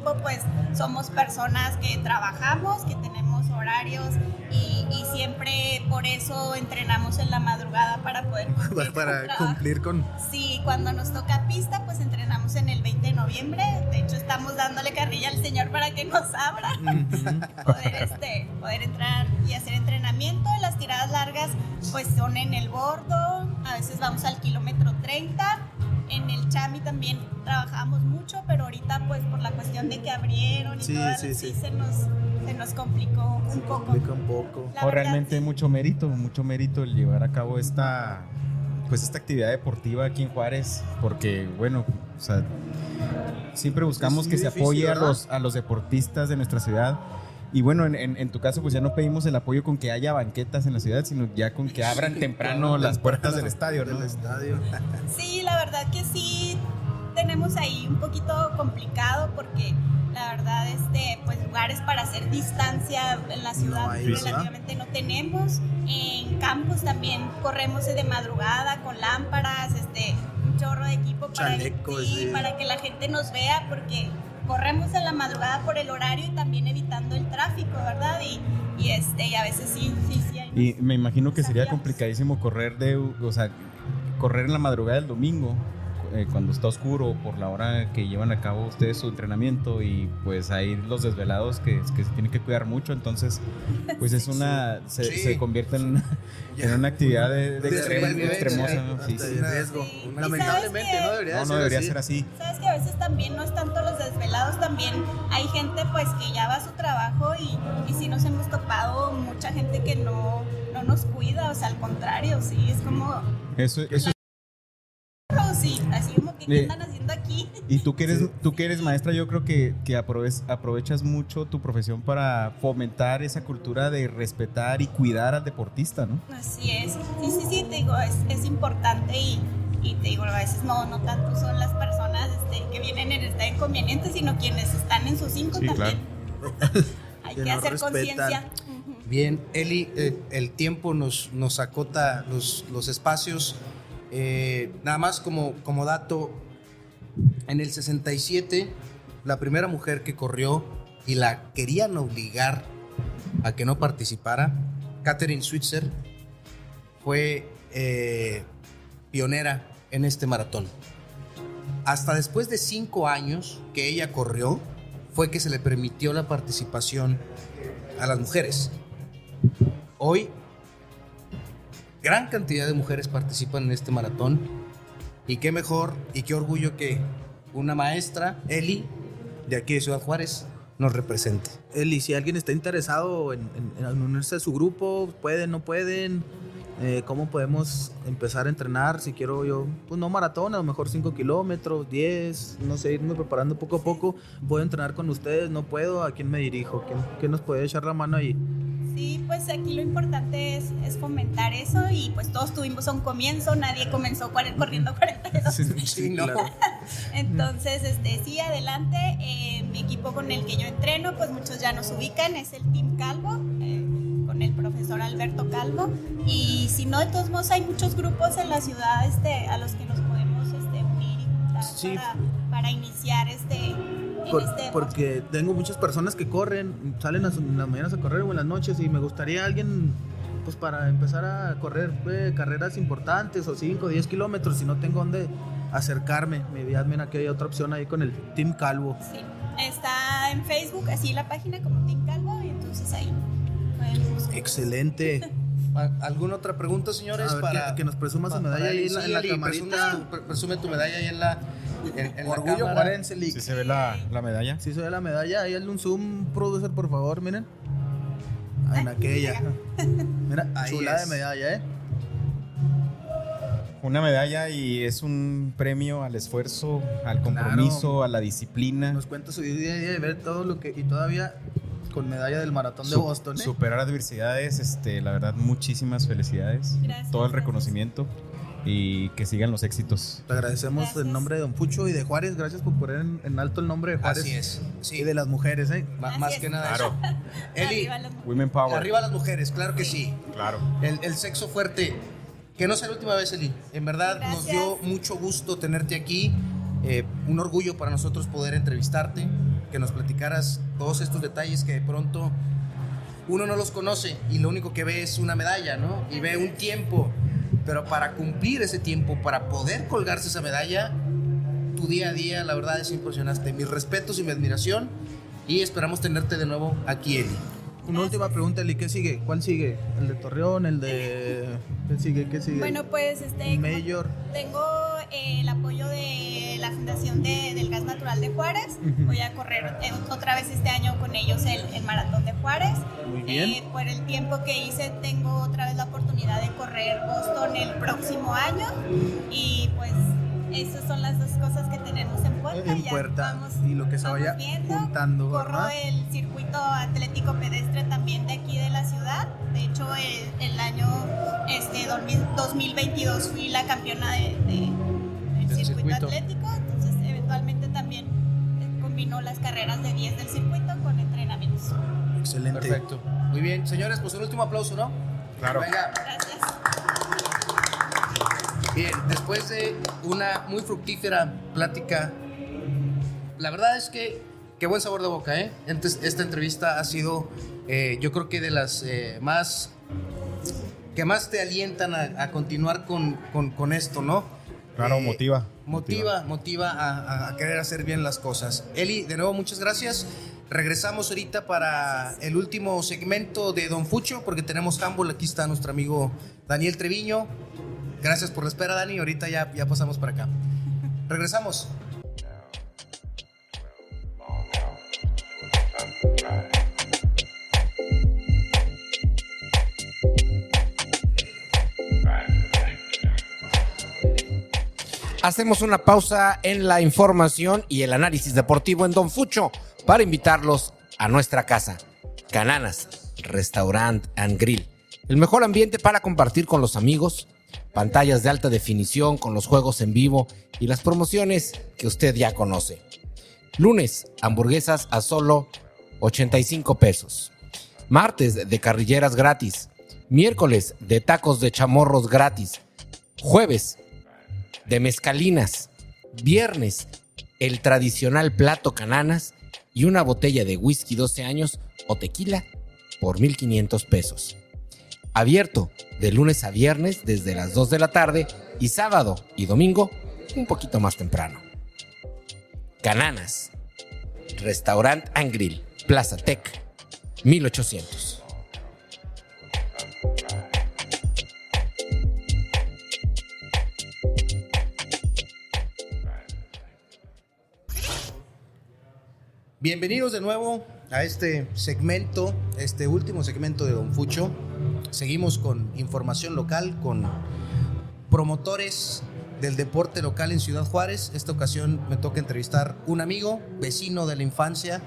equipo pues somos personas que trabajamos, que tenemos horarios y, y siempre por eso entrenamos en la madrugada para poder cumplir con Para trabajo. cumplir con. Sí, cuando nos toca pista, pues entrenamos en el 20 de noviembre. De hecho, estamos dándole carrilla al señor para que nos abra, poder, este, poder entrar y hacer entrenamiento. Las tiradas largas, pues son en el bordo. A veces vamos al kilómetro 30. En el Chami también trabajamos mucho, pero ahorita, pues por la cuestión de que abrieron y Sí, todo, sí, sí. se nos, se nos complicó un poco. Complica un poco. La o verdad, realmente sí. mucho mérito, mucho mérito el llevar a cabo esta pues esta actividad deportiva aquí en Juárez, porque bueno, o sea, siempre buscamos Sí, que se difícil, apoye a los, a los deportistas de nuestra ciudad. Y bueno, en, en- en tu caso, pues ya no pedimos el apoyo con que haya banquetas en la ciudad, sino ya con que abran temprano las puertas del estadio, ¿no? Del estadio. Sí, la verdad que sí tenemos ahí un poquito complicado porque la verdad este pues lugares para hacer distancia en la ciudad hay, ¿verdad? relativamente no tenemos. En campus también corremos de madrugada con lámparas, este chorro de equipo para, sí. para que la gente nos vea, porque corremos en la madrugada por el horario y también evitando el tráfico, ¿verdad? Y, y este, y a veces sí, sí, sí. hay Y me imagino que sería complicadísimo correr de, o sea, correr en la madrugada del domingo, eh, cuando está oscuro, por la hora que llevan a cabo ustedes su entrenamiento y pues hay los desvelados que, que se tienen que cuidar mucho, entonces pues es una, se, Sí. se convierte en una, en una actividad de, de supervivencia, extremosa. ¿no? Sí, sí. riesgo. Sí. ¿Y Lamentablemente no debería No, ser no debería así. ser así. Sabes que a veces también no es tanto los desvelados, también hay gente pues que ya va a su trabajo y, y sí nos hemos topado mucha gente que no, no nos cuida, o sea, al contrario, sí, es como, Eso, eso sí, así como que, ¿qué andan haciendo aquí? Y tú que eres, tú que eres maestra, yo creo que, que aproves- aprovechas mucho tu profesión para fomentar esa cultura de respetar y cuidar al deportista, ¿no? Así es, sí, sí, sí, te digo, es, es importante y, y te digo, a veces no, no tanto son las personas este, que vienen en esta inconveniente, sino quienes están en sus cinco Sí, también. Hay Que que no hacer conciencia. Bien, Eli, eh, el tiempo nos, nos acota los, los espacios. Eh, nada más como, como dato, en el 67, la primera mujer que corrió y la querían obligar a que no participara, Catherine Switzer, fue eh, pionera en este maratón. Hasta después de cinco años que ella corrió, fue que se le permitió la participación a las mujeres. Hoy, gran cantidad de mujeres participan en este maratón. Y qué mejor y qué orgullo que una maestra, Eli, de aquí de Ciudad Juárez, nos represente. Eli, si alguien está interesado en, unirse a su grupo, pueden, no pueden, eh, cómo podemos empezar a entrenar, si quiero yo, pues no maratón, a lo mejor 5 kilómetros, 10, no sé, irme preparando poco a poco, puedo entrenar con ustedes, no puedo, ¿a quién me dirijo? ¿Quién, quién nos puede echar la mano ahí? Sí, pues aquí lo importante es, es fomentar eso y pues todos tuvimos un comienzo, nadie comenzó corriendo 42. Sí, no. claro. Entonces, este, sí, adelante. Eh, mi equipo con el que yo entreno, pues muchos ya nos ubican, es el Team Calvo, eh, con el profesor Alberto Calvo. Y si no, de todos modos hay muchos grupos en la ciudad este, a los que nos podemos este, unir y juntar Sí. para, para iniciar este, Por- este porque tengo muchas personas que corren, salen a su- en las mañanas a correr o en las noches y me gustaría alguien, pues para empezar a correr eh, carreras importantes o 5, 10 kilómetros, si no tengo dónde acercarme, me vi admin aquí hay otra opción ahí con el Team Calvo. Sí, está en Facebook, así la página como Team Calvo, y entonces ahí pueden buscar. Excelente. ¿A- ¿Alguna otra pregunta, señores? A ver, que- que nos presuma su medalla para ahí en la- Sí, en la camarita. presume tu- pre- Presume tu medalla ahí en la, en, en la Orgullo. Juarense. Sí se ve la, la medalla. Si se ve la medalla, ahí hazle un zoom, producer, por favor, miren. En aquella. Mira, Ahí chulada es. de medalla, ¿eh? Una medalla y es un premio al esfuerzo, al compromiso, a la disciplina. Nos cuenta su día a día de ver todo lo que. Y todavía con medalla del maratón de Su- Boston, ¿eh? Superar adversidades, este, la verdad, muchísimas felicidades. Gracias, Todo el gracias. reconocimiento y que sigan los éxitos. Te agradecemos Gracias. en nombre de Don Pucho y de Juárez. Gracias por poner en, en alto el nombre de Juárez. Así es. Y Sí, de las mujeres, ¿eh? más que nada Claro. Eli, Arriba Women Power. arriba las mujeres, claro que sí. Claro. El, el sexo fuerte. Que no sea la última vez, Eli. En verdad nos Gracias. dio mucho gusto tenerte aquí. Eh, un orgullo para nosotros poder entrevistarte, que nos platicaras todos estos detalles que de pronto uno no los conoce y lo único que ve es una medalla, ¿no? Y ve un tiempo. Pero para cumplir ese tiempo, para poder colgarse esa medalla, tu día a día, la verdad es impresionante. Mis respetos y mi admiración. Y esperamos tenerte de nuevo aquí, Eli. Una última pregunta, Eli. ¿Qué sigue? ¿Cuál sigue? ¿El de Torreón? ¿El de.? ¿Qué sigue? ¿Qué sigue? Bueno, pues este. Mayor. Tengo eh, el apoyo de la Fundación de- del Gas Natural de Juárez. Voy a correr eh, otra vez este año con ellos el, el Maratón de Juárez. Muy bien. Eh, por el tiempo que hice, tengo otra vez la oportunidad de correr Boston el próximo año. Y pues esas son las dos cosas que tenemos en puerta. En Ya puerta. vamos- Y lo que se vaya viendo. juntando, Corro ¿verdad? el circuito atlético pedestre también de aquí de la ciudad. De hecho, el, el año este, 2000 2022 fui la campeona de, de- del Del circuito, circuito. atlético. Entonces, eventualmente también eh, combinó las carreras de 10 del circuito con entrenamientos. Excelente. Perfecto. Muy bien, señores, pues un último aplauso, ¿no? Claro. Venga. Gracias. Bien, después de una muy fructífera plática, la verdad es que qué buen sabor de boca, ¿eh? Entonces, esta entrevista ha sido, eh, yo creo que de las eh, más que más te alientan a, a continuar con, con- con esto, ¿no? Claro, Eh, motiva. Motiva, motiva a querer hacer bien las cosas. Eli, de nuevo, muchas gracias. Regresamos ahorita para el último segmento de Don Fucho, porque tenemos handball. Aquí está nuestro amigo Daniel Treviño. Gracias por la espera, Dani. Ahorita ya, ya pasamos para acá. Regresamos. Hacemos una pausa en la información y el análisis deportivo en Don Fucho para invitarlos a nuestra casa. Cananas, Restaurant and Grill. El mejor ambiente para compartir con los amigos, pantallas de alta definición con los juegos en vivo y las promociones que usted ya conoce. Lunes, hamburguesas a solo 85 pesos. Martes, de carrilleras gratis. Miércoles, de tacos de chamorros gratis. Jueves, de mezcalinas. Viernes, el tradicional plato cananas y una botella de whisky 12 años o tequila por 1.500 pesos. Abierto de lunes a viernes desde las 2 de la tarde y sábado y domingo un poquito más temprano. Cananas. Restaurant and Grill. Plaza Tech. 1800. Bienvenidos de nuevo a este segmento, este último segmento de Don Fucho. Seguimos con información local, con promotores del deporte local en Ciudad Juárez. Esta ocasión me toca entrevistar un amigo, vecino de la infancia.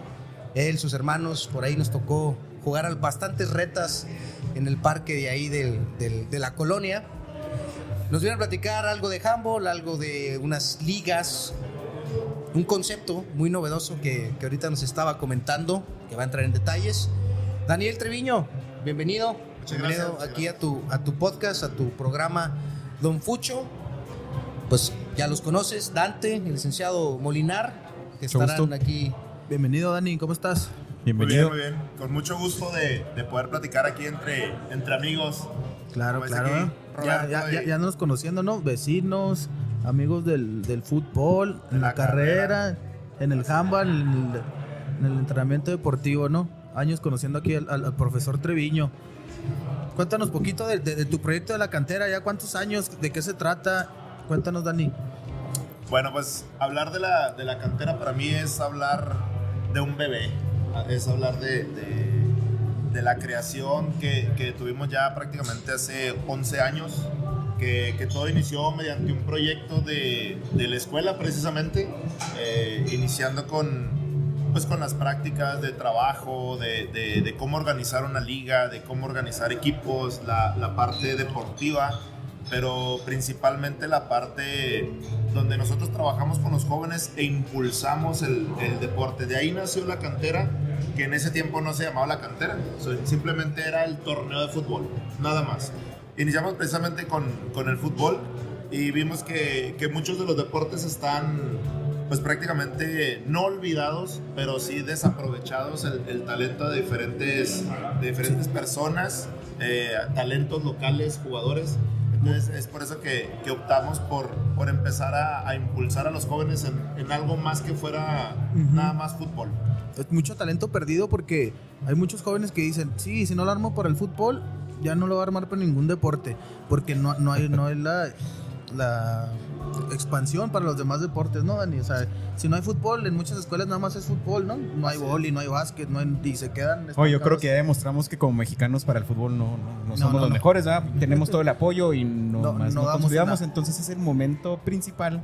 Él, sus hermanos, por ahí nos tocó jugar a bastantes retas en el parque de ahí del- de la colonia. Nos vienen a platicar algo de handball, algo de unas ligas, un concepto muy novedoso que, que ahorita nos estaba comentando, que va a entrar en detalles. Daniel Treviño, bienvenido. Bienvenido gracias, aquí a tu, a tu podcast, a tu programa Don Fucho. Pues ya los conoces, Dante, el licenciado Molinar, que Mucho estarán gusto. aquí. Bienvenido, Dani, ¿cómo estás? Muy bien, Bienvenido. muy bien. Con mucho gusto de, de poder platicar aquí entre, entre amigos. Claro, claro. aquí. Ya, ya, ya, y- ya nos conociendo, ¿no? Vecinos, amigos del, del fútbol, en la, la carrera, en el handball, en el, en el entrenamiento deportivo, ¿no? Años conociendo aquí al, al- al profesor Treviño. Cuéntanos poquito de, tu proyecto de la cantera, ya cuántos años, de qué se trata. Cuéntanos, Dani. Bueno, pues hablar de la, de la cantera para mí es hablar de un bebé. Es hablar de, de- la creación que, que tuvimos ya prácticamente hace 11 años. Que, que todo inició mediante un proyecto de, de la escuela precisamente, eh, iniciando con, pues con las prácticas de trabajo, de, de- cómo organizar una liga, de cómo organizar equipos, la, la parte deportiva, pero principalmente la parte donde nosotros trabajamos con los jóvenes e impulsamos el, el deporte. De ahí nació la cantera, que en ese tiempo no se llamaba la cantera, simplemente era el torneo de fútbol, nada más. Iniciamos precisamente con, con el fútbol y vimos que, que muchos de los deportes están pues prácticamente no olvidados, pero sí desaprovechados el, el talento de diferentes, de diferentes personas, eh, talentos locales, jugadores. Entonces es por eso que, que optamos por, por empezar a, a impulsar a los jóvenes en, en algo más que fuera nada más fútbol. Es mucho talento perdido porque hay muchos jóvenes que dicen, sí, si no lo armo para el fútbol, ya no lo va a armar para ningún deporte, porque no, no hay, no hay la, la expansión para los demás deportes, ¿no, Dani? O sea, si no hay fútbol, en muchas escuelas nada más es fútbol, ¿no? No hay vóley, no hay básquet, no hay, y se quedan... Oye, yo creo que ya demostramos que como mexicanos para el fútbol no, no, no somos no, los no. mejores, ¿verdad? Tenemos todo el apoyo y no, No, más no consolidamos, entonces es el momento principal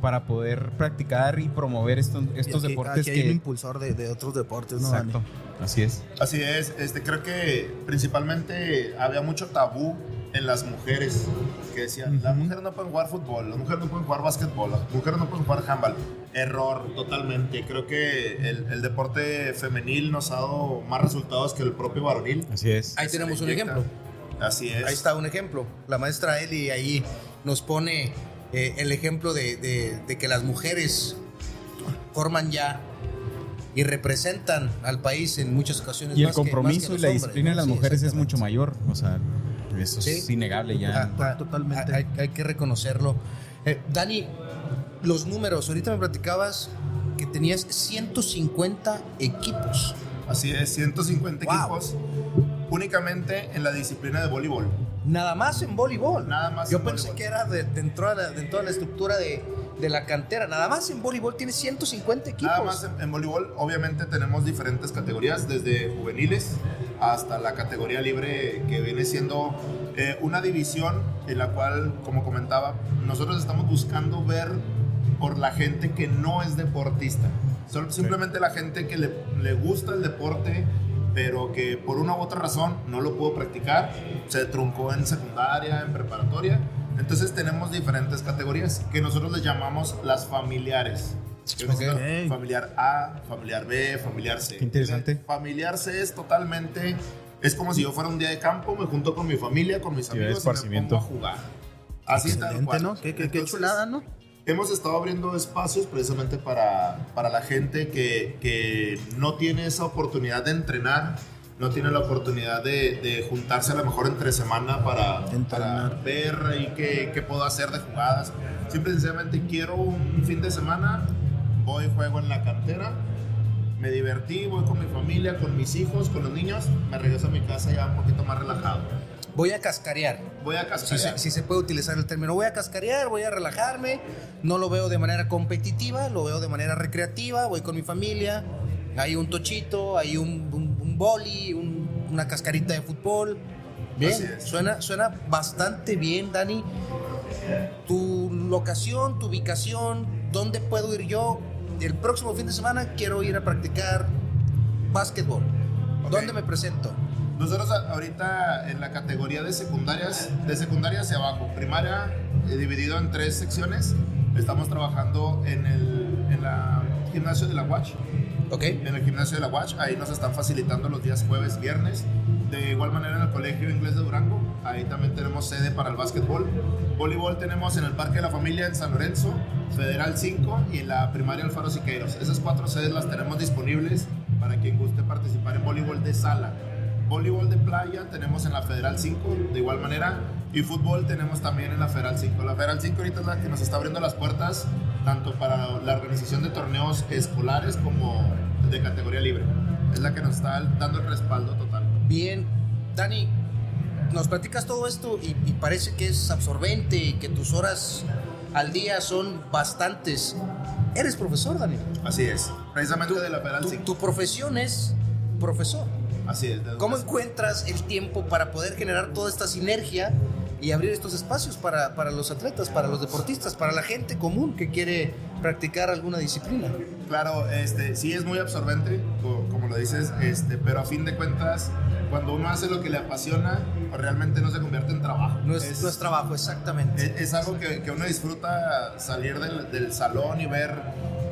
para poder practicar y promover estos, Y estos aquí- deportes aquí hay un que... impulsor de, de otros deportes, ¿no, Dani? Exacto, así es. Así es, este, creo que principalmente había mucho tabú en las mujeres que decían, las mujeres no pueden jugar fútbol, las mujeres no pueden jugar básquetbol, las mujeres no pueden jugar handball. Error, totalmente. Creo que el, el deporte femenil nos ha dado más resultados que el propio varonil. Así es. Ahí tenemos un ejemplo. Así es. Ahí está un ejemplo. La maestra Eli ahí nos pone eh, el ejemplo de, de- de que las mujeres forman ya y representan al país en muchas ocasiones. Y el más que- más que compromiso y la hombres, disciplina de las Sí, mujeres es mucho mayor. O sea, eso Sí. es innegable ya. Ah, ah, Totalmente. Hay, hay que reconocerlo. Eh, Dani, los números. Ahorita me platicabas que tenías 150 equipos. Así es, 150 Wow. equipos únicamente en la disciplina de voleibol. Nada más en voleibol. Nada más Yo en pensé voleibol. que era de- dentro, de la, dentro de la estructura de, de la cantera. Nada más en voleibol tienes 150 equipos. Nada más en, en voleibol, obviamente tenemos diferentes categorías, desde juveniles hasta la categoría libre, que viene siendo eh, una división en la cual, como comentaba, nosotros estamos buscando ver por la gente que no es deportista. Sol- Simplemente la gente que le, le gusta el deporte, pero que por una u otra razón no lo pudo practicar, se truncó en secundaria, en preparatoria. Entonces tenemos diferentes categorías que nosotros les llamamos las familiares. Que viene siendo Ok. Familiar A, familiar B, familiar C. Qué interesante. Familiar C es totalmente, es como si yo fuera un día de campo, me junto con mi familia, con mis amigos y me pongo a jugar. Así tal Excelente, cual. ¿no? Qué, qué- qué Entonces, chulada, ¿no? Hemos estado abriendo espacios precisamente para, para la gente que, que no tiene esa oportunidad de entrenar, no tiene la oportunidad de, de juntarse a lo mejor entre semana para, para Entrenar. ver ahí qué, qué puedo hacer de jugadas. Simple y sencillamente quiero un fin de semana, voy, juego en la cantera, me divertí, voy con mi familia, con mis hijos, con los niños, me regreso a mi casa ya un poquito más relajado. Voy a cascarear. Voy a cascarear. si se puede utilizar el término. Voy a cascarear, voy a relajarme. No lo veo de manera competitiva, lo veo de manera recreativa. Voy con mi familia. Hay un tochito, hay un, un, un boli, un- una cascarita de fútbol. Bien, suena, suena bastante bien, Dani. Tu locación, tu ubicación, ¿dónde puedo ir yo? El próximo fin de semana quiero ir a practicar básquetbol. Ok. ¿Dónde me presento? Nosotros ahorita en la categoría de secundarias, de secundaria hacia abajo, primaria eh, dividido en tres secciones, estamos trabajando en el en la gimnasio de la Watch, ¿Ok? en el gimnasio de la Watch, ahí nos están facilitando los días jueves, viernes. De igual manera en el Colegio Inglés de Durango, ahí también tenemos sede para el básquetbol. Voleibol tenemos en el Parque de la Familia en San Lorenzo, Federal 5 y en la primaria Alfaro Siqueiros. Esas cuatro sedes las tenemos disponibles para quien guste participar en voleibol de sala. Voleibol de playa tenemos en la Federal 5, de igual manera. Y fútbol tenemos también en la Federal 5. La Federal 5 ahorita es la que nos está abriendo las puertas tanto para la organización de torneos escolares como de categoría libre. Es la que nos está dando el respaldo total. Bien, Dani, nos platicas todo esto y, y parece que es absorbente y que tus horas al día son bastantes. Eres profesor, Dani. Así es. Precisamente de la Federal Tu, 5. tu profesión es profesor. Así es. ¿Cómo encuentras el tiempo para poder generar toda esta sinergia y abrir estos espacios para, para los atletas, para los deportistas, para la gente común que quiere practicar alguna disciplina? Claro, este, sí es muy absorbente, co- como lo dices, este, pero a fin de cuentas, cuando uno hace lo que le apasiona, realmente no se convierte en trabajo. No es, no es trabajo, exactamente. Es, es algo que, que uno disfruta salir del, del salón y ver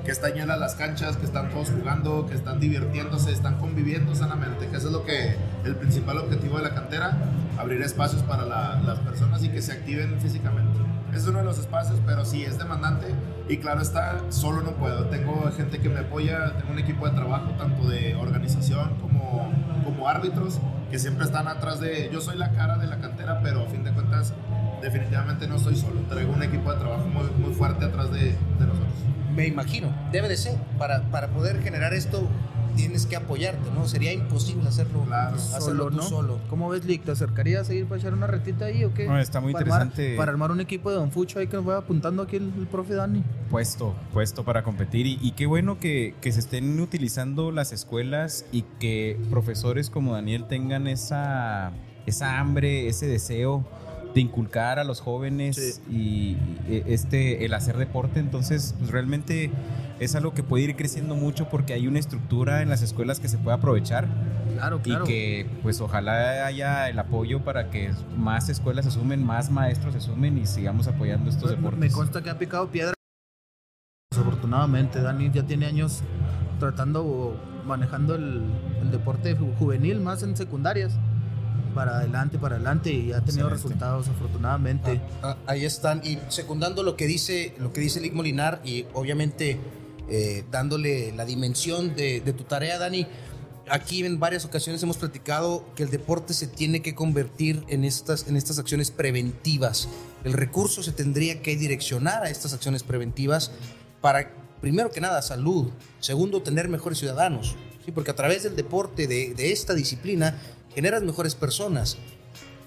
que están llenas las canchas, que están todos jugando, que están divirtiéndose, están conviviendo sanamente, que eso es lo que el principal objetivo de la cantera, abrir espacios para la- las personas y que se activen físicamente. Es uno de los espacios, pero sí es demandante y claro está, solo no puedo. Tengo gente que me apoya, tengo un equipo de trabajo tanto de organización como, como árbitros que siempre están atrás de... Yo soy la cara de la cantera, pero a fin de cuentas definitivamente no estoy solo. Traigo un equipo de trabajo muy, muy fuerte atrás de, de nosotros. Me imagino, debe de ser. Para, para poder generar esto tienes que apoyarte, ¿no? Sería imposible hacerlo, Claro. hacerlo Solo, tú ¿no? solo. ¿Cómo ves, Lick? ¿Te acercarías a ir para echar una retita ahí o qué? No, está muy Para armar- interesante. para armar un equipo de Don Fucho ahí que nos vaya apuntando aquí el, el profe Dani. puesto, puesto para competir. Y, y qué bueno que, que se estén utilizando las escuelas y que profesores como Daniel tengan esa, esa hambre, ese deseo de inculcar a los jóvenes y, y este el hacer deporte. Entonces, pues realmente es algo que puede ir creciendo mucho porque hay una estructura en las escuelas que se puede aprovechar Claro, claro. y que pues ojalá haya el apoyo para que más escuelas se sumen, más maestros se sumen y sigamos apoyando estos Pues, deportes. Me consta que ha picado piedra. Desafortunadamente, Dani ya tiene años tratando o manejando el, el deporte ju- juvenil, más en secundarias. Para adelante, para adelante y ha tenido Excelente. resultados afortunadamente. Ah, ahí están. Y secundando lo que dice, lo que dice Lick Molinar y obviamente eh, dándole la dimensión de, de tu tarea, Dani. Aquí en varias ocasiones hemos platicado que el deporte se tiene que convertir en estas, en estas acciones preventivas. El recurso se tendría que direccionar a estas acciones preventivas para, primero que nada, salud. Segundo, tener mejores ciudadanos. ¿sí? Porque a través del deporte, de, de esta disciplina, generas mejores personas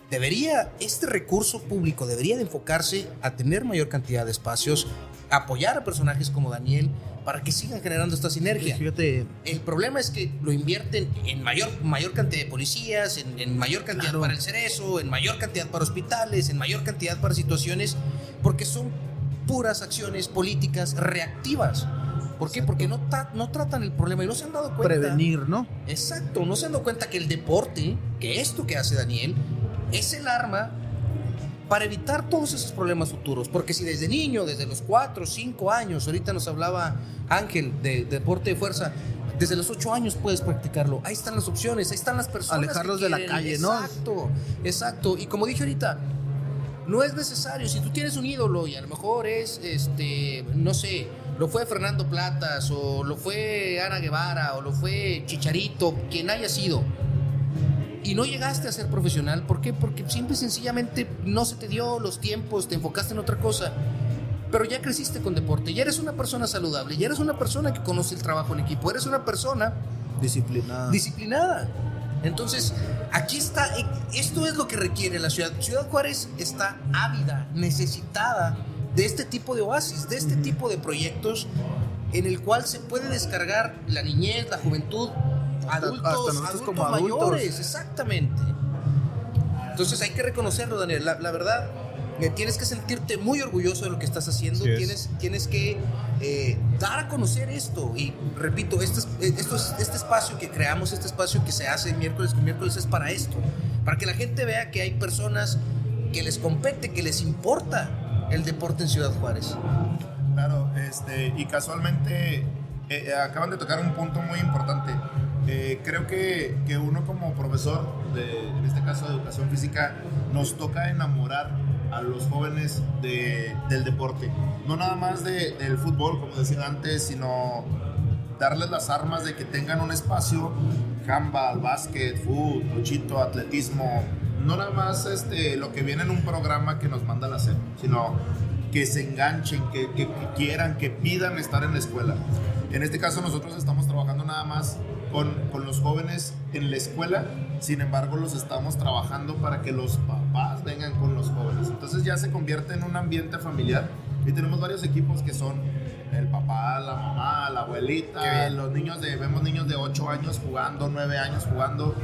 debería, este recurso público debería de enfocarse a tener mayor cantidad de espacios, apoyar a personajes como Daniel para que sigan generando esta sinergia. Fíjate, El problema es que lo invierten en mayor, mayor cantidad de policías, en, en mayor cantidad Claro. para el cerezo, en mayor cantidad para hospitales, en mayor cantidad para situaciones, porque son puras acciones políticas reactivas. ¿Por qué? Porque no, ta- no tratan el problema y no se han dado cuenta. prevenir, ¿no? Exacto, no se han dado cuenta que el deporte, que esto que hace Daniel, es el arma para evitar todos esos problemas futuros. Porque si desde niño, desde los 4, 5 años, ahorita nos hablaba Ángel de, de deporte de fuerza, desde los 8 años puedes practicarlo. Ahí están las opciones, ahí están las personas. Alejarlos de la calle, ¿no? Exacto, exacto. Y como dije ahorita, no es necesario. Si tú tienes un ídolo y a lo mejor es, este, no sé, lo fue Fernando Platas o lo fue Ana Guevara o lo fue Chicharito, quien haya sido. Y no llegaste a ser profesional, ¿por qué? Porque simple y sencillamente no se te dio los tiempos, te enfocaste en otra cosa. Pero ya creciste con deporte, ya eres una persona saludable, ya eres una persona que conoce el trabajo en equipo, eres una persona Disciplinada. disciplinada. Entonces, aquí está, esto es lo que requiere la ciudad. Ciudad Juárez está ávida, necesitada de este tipo de oasis, de este tipo de proyectos en el cual se puede descargar la niñez, la juventud, adultos, hasta adultos como adultos. mayores, exactamente. Entonces hay que reconocerlo, Daniel. La, la verdad, eh, tienes que sentirte muy orgulloso de lo que estás haciendo. Es. Tienes, tienes que eh, dar a conocer esto. Y repito, este, es- eh, esto es- este espacio que creamos, este espacio que se hace miércoles con miércoles es para esto. Para que la gente vea que hay personas que les compete, que les importa el deporte en Ciudad Juárez. Claro, este, y casualmente eh, eh, acaban de tocar un punto muy importante. Eh, creo que, que uno como profesor, de, en este caso de educación física, nos toca enamorar a los jóvenes de- del deporte. No nada más de- del fútbol, como decía antes, sino darles las armas de que tengan un espacio, handball, básquet, fútbol, tochito, atletismo, no nada más este, lo que viene en un programa que nos mandan a hacer, sino que se enganchen, que, que- que quieran, que pidan estar en la escuela. En este caso nosotros estamos trabajando nada más con, con los jóvenes en la escuela, sin embargo los estamos trabajando para que los papás vengan con los jóvenes. Entonces ya se convierte en un ambiente familiar y tenemos varios equipos que son el papá, la mamá, la abuelita, los niños de, vemos niños de 8 años jugando, 9 años jugando,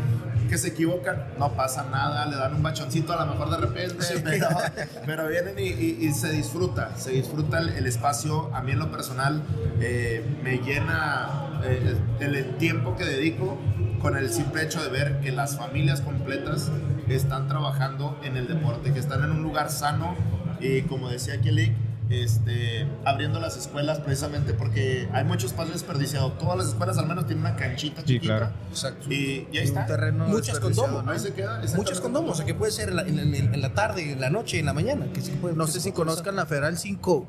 que se equivocan, no pasa nada, le dan un bachoncito a lo mejor de repente, pero, pero vienen y, y- y se disfruta, se disfruta el, el espacio. A mí en lo personal eh, me llena eh, el, el tiempo que dedico con el simple hecho de ver que las familias completas están trabajando en el deporte, que están en un lugar sano y como decía Kelly, este, abriendo las escuelas precisamente porque hay mucho espacio desperdiciado. Todas las escuelas al menos tienen una canchita Sí, chiquita. claro. Exacto. Y, y ahí un está. terreno Muchas con desperdiciado, domo, ¿no? Ahí se queda. Muchas exactamente. con domo, o sea que puede ser en la, en- en- en la tarde, en la noche, en la mañana. Que se puede- No que sé se si conozcan la Federal 5.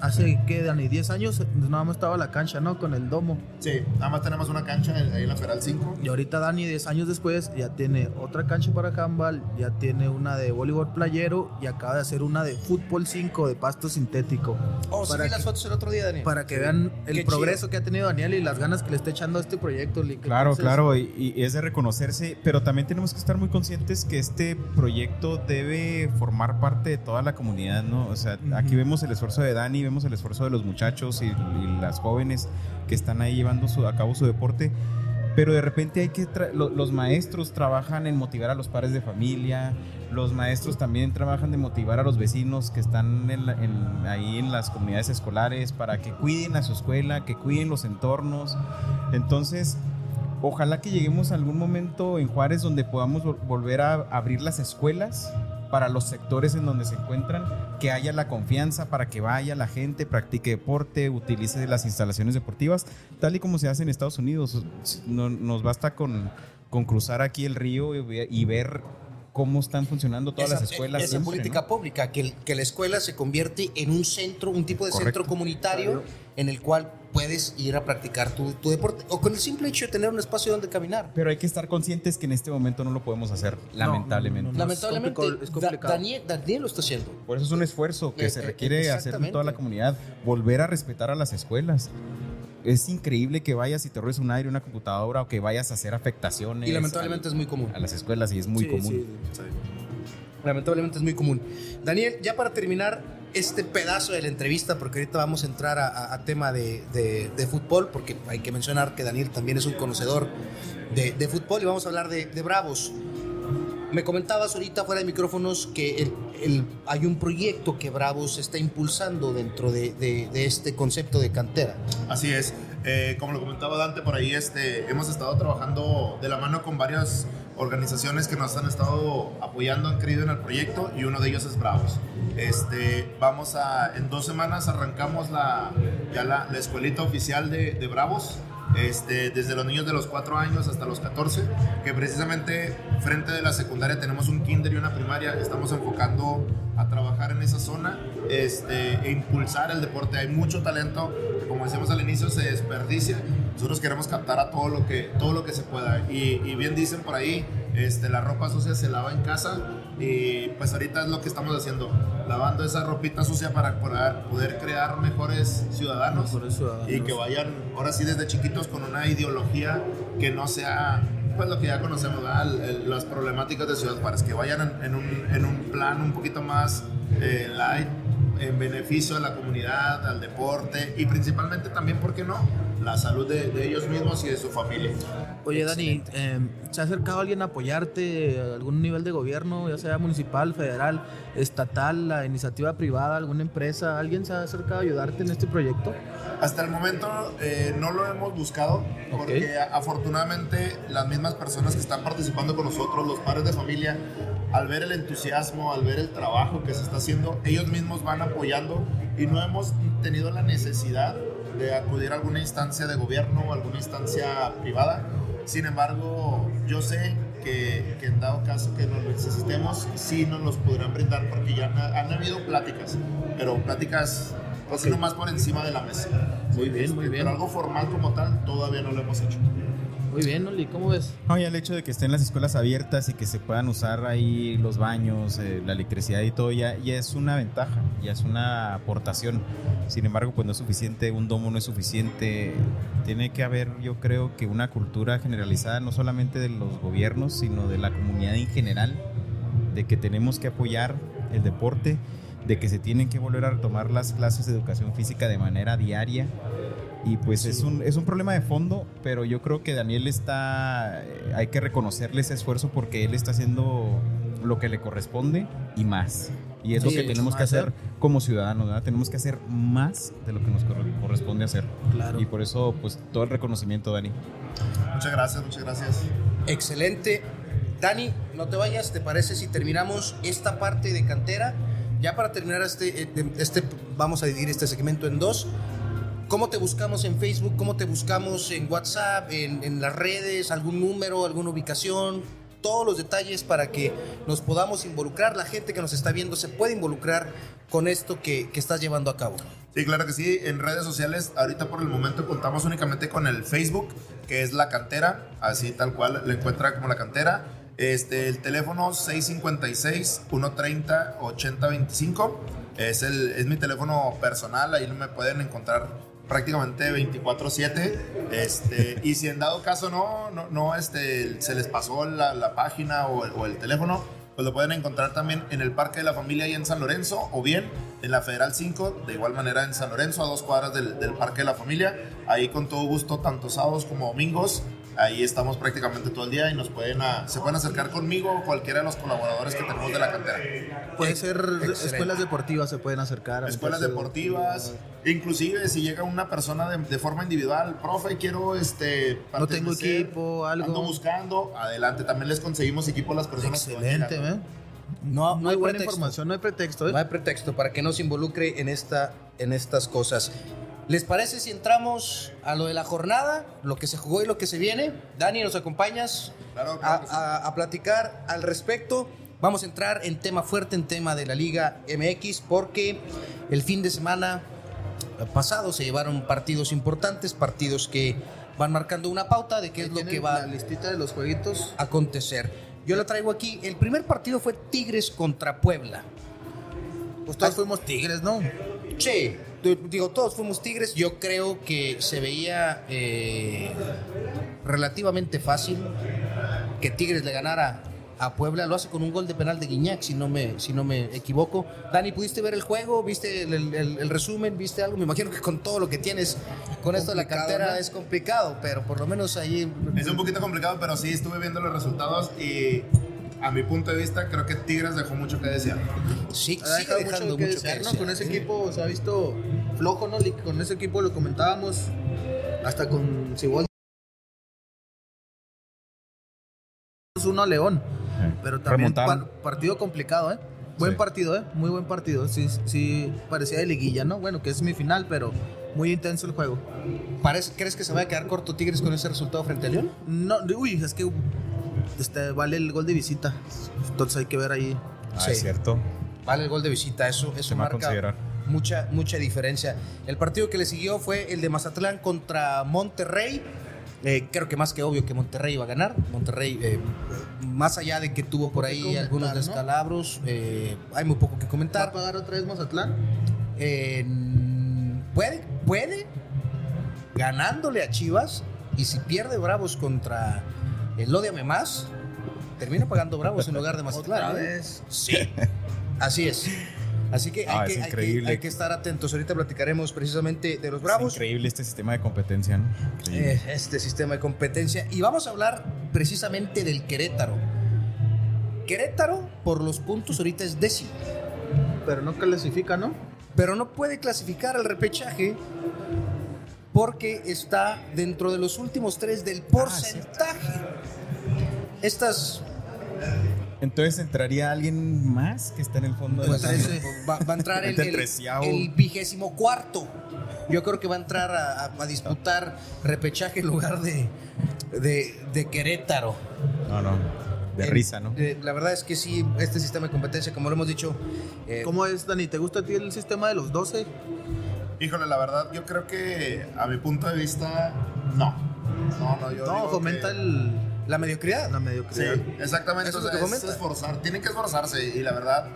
Hace, ¿qué, Dani? 10 años nada más estaba la cancha, ¿no? Con el domo. Sí, nada más tenemos una cancha ahí en la Feral 5. Y ahorita Dani, 10 años después, ya tiene otra cancha para handball, ya tiene una de voleibol playero y acaba de hacer una de fútbol 5 de pasto sintético. Oh, Para que- las fotos el otro día, Daniel. Para que vean el Qué progreso chido. que ha tenido Daniel y las ganas que le está echando a este proyecto. Lick. Claro, Entonces, claro, y, y es de reconocerse, pero también tenemos que estar muy conscientes que este proyecto debe formar parte de toda la comunidad, ¿no? O sea, aquí vemos el esfuerzo de Dani, vemos el esfuerzo de los muchachos y, y las jóvenes que están ahí llevando su- a cabo su deporte, pero de repente hay que, lo- los maestros trabajan en motivar a los padres de familia, los maestros también trabajan de motivar a los vecinos que están en la- en- ahí en las comunidades escolares para que cuiden a su escuela, que cuiden los entornos. Entonces, ojalá que lleguemos a algún momento en Juárez donde podamos vol- volver a abrir las escuelas para los sectores en donde se encuentran, que haya la confianza para que vaya la gente, practique deporte, utilice las instalaciones deportivas, tal y como se hace en Estados Unidos. No- nos basta con, con cruzar aquí el río y, ve- y ver cómo están funcionando todas esa, las escuelas. esa siempre, política ¿no? pública, que, que la escuela se convierte en un centro, un tipo de Correcto. centro comunitario en el cual puedes ir a practicar tu, tu deporte o con el simple hecho de tener un espacio donde caminar. Pero hay que estar conscientes que en este momento no lo podemos hacer, lamentablemente. no, no. Lamentablemente, es complicado, es Da-. Daniel, Daniel lo está haciendo. Por eso es un esfuerzo que Eh, se eh, requiere hacer en toda la comunidad. Volver a respetar a las escuelas. Es increíble que vayas y te robes un aire, una computadora o que vayas a hacer afectaciones Y lamentablemente es muy común. a las escuelas y es muy Sí, común. sí. Lamentablemente es muy común. Daniel, ya para terminar este pedazo de la entrevista, porque ahorita vamos a entrar a, a- a tema de, de- de fútbol, porque hay que mencionar que Daniel también es un conocedor de, de fútbol y vamos a hablar de, de Bravos. Me comentabas ahorita fuera de micrófonos que el- el- hay un proyecto que Bravos está impulsando dentro de, de- de este concepto de cantera. Así es. Eh, como lo comentaba Dante por ahí, este, hemos estado trabajando de la mano con varias organizaciones que nos han estado apoyando, han creído en el proyecto y uno de ellos es Bravos. Este, vamos a, en dos semanas arrancamos la, ya la, la escuelita oficial de, de Bravos. Este, desde los niños de los 4 años hasta los 14, que precisamente frente de la secundaria tenemos un kinder y una primaria, estamos enfocando a trabajar en esa zona este, e impulsar el deporte. Hay mucho talento que, como decíamos al inicio, se desperdicia. Nosotros queremos captar a todo lo que, todo lo que se pueda. Y, y bien dicen por ahí, este, la ropa sucia se lava en casa y pues ahorita es lo que estamos haciendo, lavando esa ropita sucia para poder, crear mejores ciudadanos, Mejores ciudadanos. y que vayan ahora sí desde chiquitos con una ideología que no sea pues lo que ya conocemos. El- las problemáticas de Ciudad Juárez, que vayan en, en un, en un plan un poquito más eh, light, en beneficio a la comunidad, al deporte y principalmente también, ¿por qué no? La salud de, de ellos mismos y de su familia. Oye, Dani, eh, ¿se ha acercado alguien a apoyarte a algún nivel de gobierno, ya sea municipal, federal, estatal, la iniciativa privada, alguna empresa? ¿Alguien se ha acercado a ayudarte en este proyecto? Hasta el momento eh, no lo hemos buscado porque a- afortunadamente las mismas personas que están participando con nosotros, los padres de familia, al ver el entusiasmo, al ver el trabajo que se está haciendo, ellos mismos van apoyando y no hemos tenido la necesidad de acudir a alguna instancia de gobierno o alguna instancia privada. Sin embargo, yo sé que, que en dado caso que nos necesitemos, sí nos los podrán brindar porque ya han, han habido pláticas, pero pláticas pues nomás por encima de la mesa. Muy bien, muy bien. Pero algo formal como tal todavía no lo hemos hecho. Muy bien, Oli, ¿cómo ves? No, el hecho de que estén las escuelas abiertas y que se puedan usar ahí los baños, eh, la electricidad y todo, ya, ya es una ventaja, ya es una aportación. Sin embargo, pues no es suficiente, un domo no es suficiente. Tiene que haber, yo creo que una cultura generalizada, no solamente de los gobiernos, sino de la comunidad en general, de que tenemos que apoyar el deporte, de que se tienen que volver a retomar las clases de educación física de manera diaria. Y pues es, un, es un problema de fondo, pero yo creo que Daniel está, eh, hay que reconocerle ese esfuerzo porque él está haciendo lo que le corresponde y más. Y es Sí, lo que tenemos que hacer como ciudadanos, ¿verdad? Tenemos que hacer más de lo que nos corre- corresponde hacer. Claro. Y por eso, pues, todo el reconocimiento, Dani. Muchas gracias, muchas gracias. Excelente. Dani, no te vayas, ¿te parece si terminamos esta parte de cantera? Ya para terminar este, eh, este vamos a dividir este segmento en dos. ¿Cómo te buscamos en Facebook? ¿Cómo te buscamos en WhatsApp? ¿En, las redes? ¿Algún número? ¿Alguna ubicación? Todos los detalles para que nos podamos involucrar. La gente que nos está viendo se puede involucrar con esto que, que estás llevando a cabo. Sí, claro que sí. En redes sociales, ahorita por el momento contamos únicamente con el Facebook, que es La Cantera, así tal cual lo encuentra como La Cantera. Este, el teléfono 656-130-8025 es, es mi teléfono personal, ahí me pueden encontrar prácticamente 24/7 este, y si en dado caso no, no, no este, se les pasó la, la página o el, teléfono, pues lo pueden encontrar también en el Parque de la Familia ahí en San Lorenzo o bien en la Federal 5, de igual manera en San Lorenzo, a dos cuadras del, del Parque de la Familia. Ahí con todo gusto, tanto sábados como domingos, ahí estamos prácticamente todo el día y nos pueden a- se pueden acercar conmigo o cualquiera de los colaboradores que tenemos de la cantera. Puede ser Excelente. escuelas deportivas, se pueden acercar. a Escuelas deportivas, inclusive si llega una persona de, de forma individual, profe, quiero este No tengo equipo, algo. Ando buscando, adelante, también les conseguimos equipo a las personas que Excelente, llegando. ¿eh? No, No hay buena información, no hay pretexto, ¿eh? No hay pretexto para que no se involucre en, esta, en estas cosas. ¿Les parece si entramos a lo de la jornada, lo que se jugó y lo que se viene? Dani, ¿nos acompañas Claro, a, claro que sí. a- a platicar al respecto? Vamos a entrar en tema fuerte, en tema de la Liga MX, porque el fin de semana pasado se llevaron partidos importantes, partidos que van marcando una pauta de qué es lo que va La listita de los jueguitos. a acontecer. Yo la traigo aquí. El primer partido fue Tigres contra Puebla. Todos fuimos tigres, ¿no? Sí, digo, todos fuimos Tigres. Yo creo que se veía eh, relativamente fácil que Tigres le ganara a Puebla. Lo hace con un gol de penal de Guiñac, si no me, si no me equivoco. Dani, ¿pudiste ver el juego? ¿Viste el, el- el- el resumen? ¿Viste algo? Me imagino que con todo lo que tienes con esto de la cantera ¿no? es complicado, pero por lo menos ahí... Es un poquito complicado, pero sí estuve viendo los resultados y a mi punto de vista creo que Tigres dejó mucho que desear. Sí, Ha sigue dejado dejando mucho que mucho desear, que ¿no? desear, Con ese equipo se ha visto flojo, ¿no? Con ese equipo lo comentábamos hasta con Siboldi. uno a León, pero también par- partido complicado, ¿eh? Buen Sí. partido, ¿eh? Muy buen partido. Sí, sí, parecía de liguilla, ¿no? Bueno, que es mi final, pero muy intenso el juego. ¿Crees que se va a quedar corto Tigres con ese resultado frente a León? No, uy, es que este, vale el gol de visita. Entonces hay que ver ahí. Ah, Sí. es cierto. Vale el gol de visita, eso, eso Se va a marca mucha, mucha diferencia. El partido que le siguió fue el de Mazatlán contra Monterrey. Eh, creo que más que obvio que Monterrey iba a ganar. Monterrey, eh, más allá de que tuvo por ahí comentar, algunos ¿no? descalabros, eh, hay muy poco que ¿Va a comentar. pagar otra vez Mazatlán? Eh, puede, puede, ganándole a Chivas, y si pierde Bravos contra el Odiame Más, termina pagando Bravos en lugar de Mazatlán. Otra ¿eh? vez. Sí, así es. Así que, hay, Ah, que, es hay que- increíble. hay que estar atentos. Ahorita platicaremos precisamente de los Bravos, Es increíble este sistema de competencia, ¿no? Increíble. eh, este sistema de competencia. Y vamos a hablar precisamente del Querétaro. Querétaro, por los puntos, ahorita es décimo. Pero no clasifica, ¿no? pero no puede clasificar al repechaje porque está dentro de los últimos tres del porcentaje. Estas Entonces entraría alguien más que está en el fondo de la trece. va, va a entrar el, el vigésimo cuarto. Yo creo que va a entrar a, a- a disputar repechaje en lugar de, de, de Querétaro. No, no. De risa, ¿no? eh, la verdad es que sí, este sistema de competencia, como lo hemos dicho, eh, ¿Cómo es, Dani? ¿Te gusta a ti el sistema de los 12? Híjole, la verdad, yo creo que a mi punto de vista, no. No, no, yo No, digo fomenta que- el, la mediocridad. la Sí, mediocridad. exactamente. Eso o es lo sea, que es fomenta. esforzar, tienen que esforzarse y la verdad,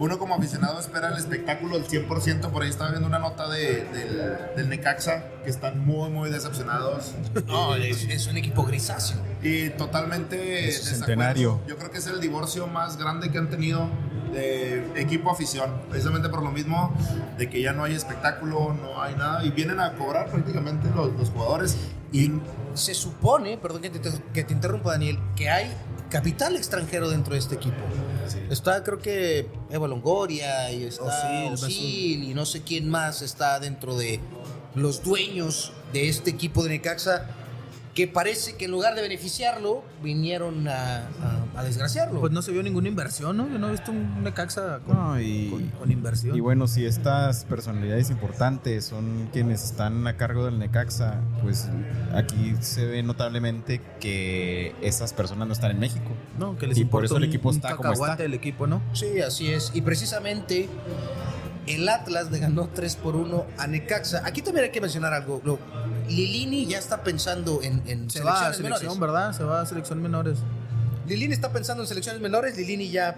uno como aficionado espera el espectáculo al 100%. Por ahí estaba viendo una nota de, del, del Necaxa que están muy, muy decepcionados. No, es, es un equipo grisáceo. Y totalmente Es centenario. Yo creo que es el divorcio más grande que han tenido de equipo-afición. Precisamente por lo mismo de que ya no hay espectáculo, no hay nada. Y vienen a cobrar prácticamente los, los jugadores. Y se supone, perdón que te, que te interrumpa Daniel, que hay capital extranjero dentro de este equipo. Está creo que Eva Longoria y está Osil, Osil, y no sé quién más está dentro de los dueños de este equipo de Necaxa que parece que en lugar de beneficiarlo vinieron a, a- a desgraciarlo. Pues no se vio ninguna inversión, ¿no? Yo no he visto un Necaxa con, No, y- con- con inversión. Y bueno, si estas personalidades importantes son quienes están a cargo del Necaxa, pues aquí se ve notablemente que esas personas no están en México. no, que les y por importa eso el equipo un está como está. el equipo, ¿no? Sí, así es. Y precisamente el Atlas le ganó 3 por 1 a Necaxa. Aquí también hay que mencionar algo. Lo- Lilini ya está pensando en, en Se va a selecciones selección, menores. ¿verdad? Se va a selección menores. Lilini está pensando en selecciones menores. Lilini ya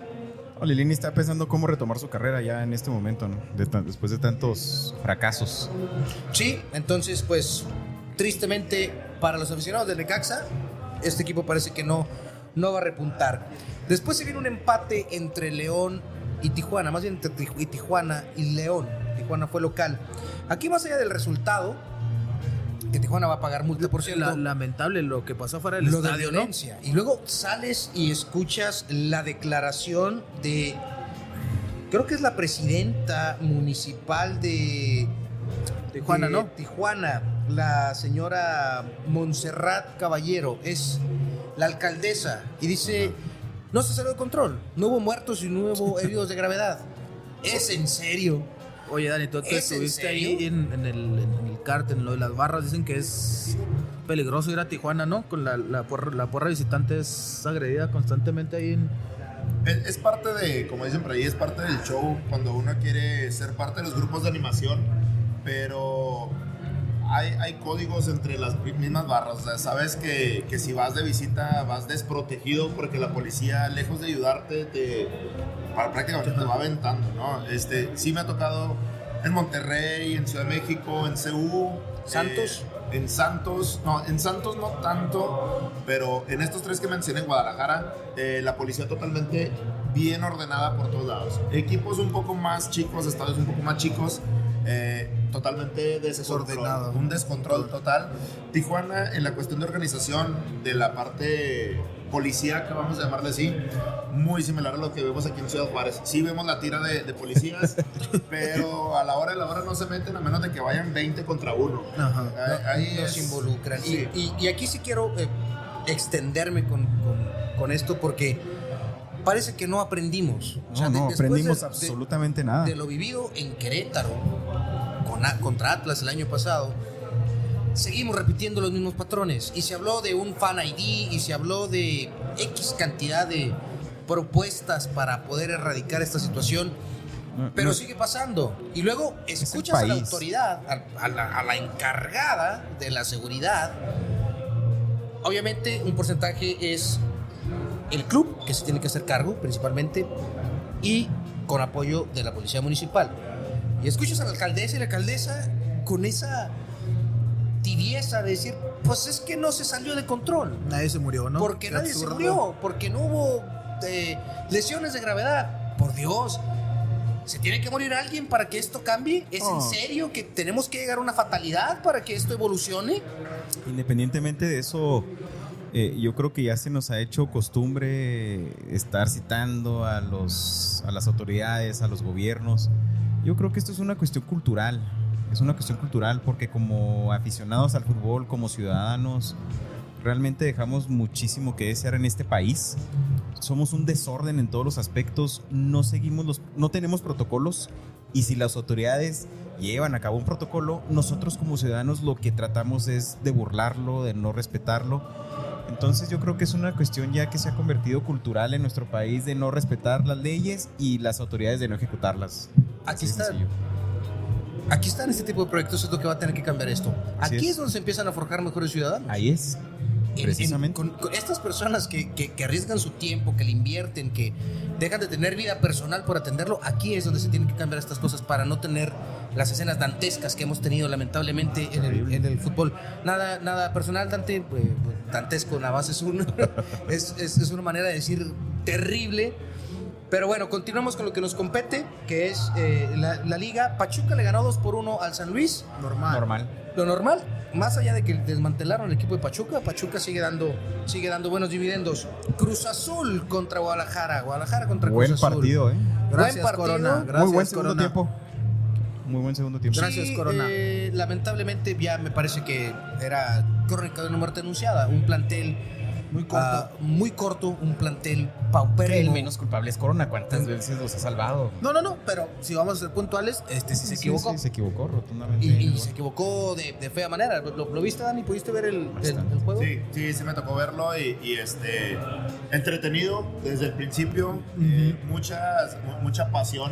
Lilini está pensando cómo retomar su carrera ya en este momento, ¿no? De tan- después de tantos fracasos. Sí, entonces pues tristemente para los aficionados del Necaxa, este equipo parece que no, no va a repuntar. Después se viene un empate entre León y Tijuana, más bien entre Tijuana y León. Tijuana fue local. Aquí más allá del resultado, que Tijuana va a pagar multa, por cierto. La- lamentable lo que pasó fuera del lo de estadio, ¿no? violencia. Y luego sales y escuchas la declaración de, creo que es la presidenta municipal de Tijuana, de ¿no? Tijuana, la señora Montserrat Caballero, es la alcaldesa y dice, no se salió de control, no hubo muertos y no hubo heridos de gravedad. Es en serio. Oye, Dani, tú que ¿Es en estuviste ahí en, en el, en el kart, en lo de las barras, dicen que es peligroso ir a Tijuana, ¿no? Con la, la, porra, la porra visitante es agredida constantemente ahí en... Es, parte de, como dicen por ahí, es parte del show cuando uno quiere ser parte de los grupos de animación, pero hay, hay códigos entre las mismas barras. O sea, sabes que, que si vas de visita vas desprotegido porque la policía, lejos de ayudarte, te prácticamente te va aventando, ¿no? Este, sí me ha tocado en Monterrey, en Ciudad de México, en CU. ¿Santos? eh, en Santos, no, en Santos no tanto, pero en estos tres que mencioné en Guadalajara, eh, la policía totalmente bien ordenada por todos lados. Equipos un poco más chicos, estadios un poco más chicos, eh, totalmente desordenado. Un descontrol total. Tijuana, en la cuestión de organización de la parte policíaca, vamos a llamarle así, muy similar a lo que vemos aquí en Ciudad Juárez. Sí vemos la tira de, de policías, pero a la hora de la hora no se meten a menos de que vayan 20 contra uno. Ajá. Ahí- Ahí nos es- involucran. Sí. Y, y- y aquí sí quiero eh, extenderme con, con- con esto porque parece que no aprendimos. O sea, No, de- no aprendimos de- absolutamente nada. de lo vivido en Querétaro con contra Atlas el año pasado, seguimos repitiendo los mismos patrones. Y se habló de un fan ID y se habló de X cantidad de propuestas para poder erradicar esta situación. No, Pero no, sigue pasando. Y luego escuchas a la autoridad, a, a la, a la encargada de la seguridad. Obviamente un porcentaje es el club, que se tiene que hacer cargo principalmente, y con apoyo de la policía municipal. Y escuchas a la alcaldesa y la alcaldesa con esa tibieza de decir, pues es que no se salió de control. Nadie se murió, ¿no? Porque Qué nadie se murió, porque no hubo eh, lesiones de gravedad. Por Dios, ¿se tiene que morir alguien para que esto cambie? ¿Es en No. serio que tenemos que llegar a una fatalidad para que esto evolucione? Independientemente de eso, eh, yo creo que ya se nos ha hecho costumbre estar citando a, los, a las autoridades, a los gobiernos. Yo creo que esto es una cuestión cultural. Es una cuestión cultural porque como aficionados al fútbol, como ciudadanos, realmente dejamos muchísimo que desear en este país. Somos un desorden en todos los aspectos, no seguimos los, no tenemos protocolos y si las autoridades llevan a cabo un protocolo, nosotros como ciudadanos lo que tratamos es de burlarlo, de no respetarlo. Entonces yo creo que es una cuestión ya que se ha convertido cultural en nuestro país de no respetar las leyes y las autoridades de no ejecutarlas. Aquí está. sencillo. Aquí están este tipo de proyectos, es lo que va a tener que cambiar esto. Así Aquí es. es. donde se empiezan a forjar mejores ciudadanos. Ahí es. En- en- Precisamente. con, con estas personas que, que- que arriesgan su tiempo, que le invierten, que dejan de tener vida personal por atenderlo, aquí es donde se tienen que cambiar estas cosas para no tener las escenas dantescas que hemos tenido lamentablemente en el, en el fútbol. Nada, nada personal, Dante, eh, dantesco nada más es, un, es, es- es una manera de decir terrible. Pero bueno, continuamos con lo que nos compete, que es eh, la, la liga. Pachuca le ganó 2 por 1 al San Luis Normal. Normal. lo normal, más allá de que desmantelaron el equipo de Pachuca, Pachuca sigue dando, sigue dando buenos dividendos. Cruz Azul contra Guadalajara, Guadalajara contra Buen Cruz Azul. partido, ¿eh? Gracias, Buen partido. Corona. Gracias, Muy buen segundo Corona. tiempo. Muy buen segundo tiempo. Gracias, Sí, Corona. eh, lamentablemente ya me parece que era crónica de una muerte anunciada, un plantel Muy corto. ah, muy corto, un plantel paupérrimo. el menos culpable es Corona. ¿Cuántas veces los ha salvado? No, no, no, pero si vamos a ser puntuales, este sí se equivocó. Sí, se equivocó rotundamente. Y, y se equivocó de, de fea manera. ¿Lo, lo viste, Dani? ¿Pudiste ver el, el- el juego? Sí, sí, sí me tocó verlo y, y, este entretenido desde el principio, eh, muchas, mu- mucha pasión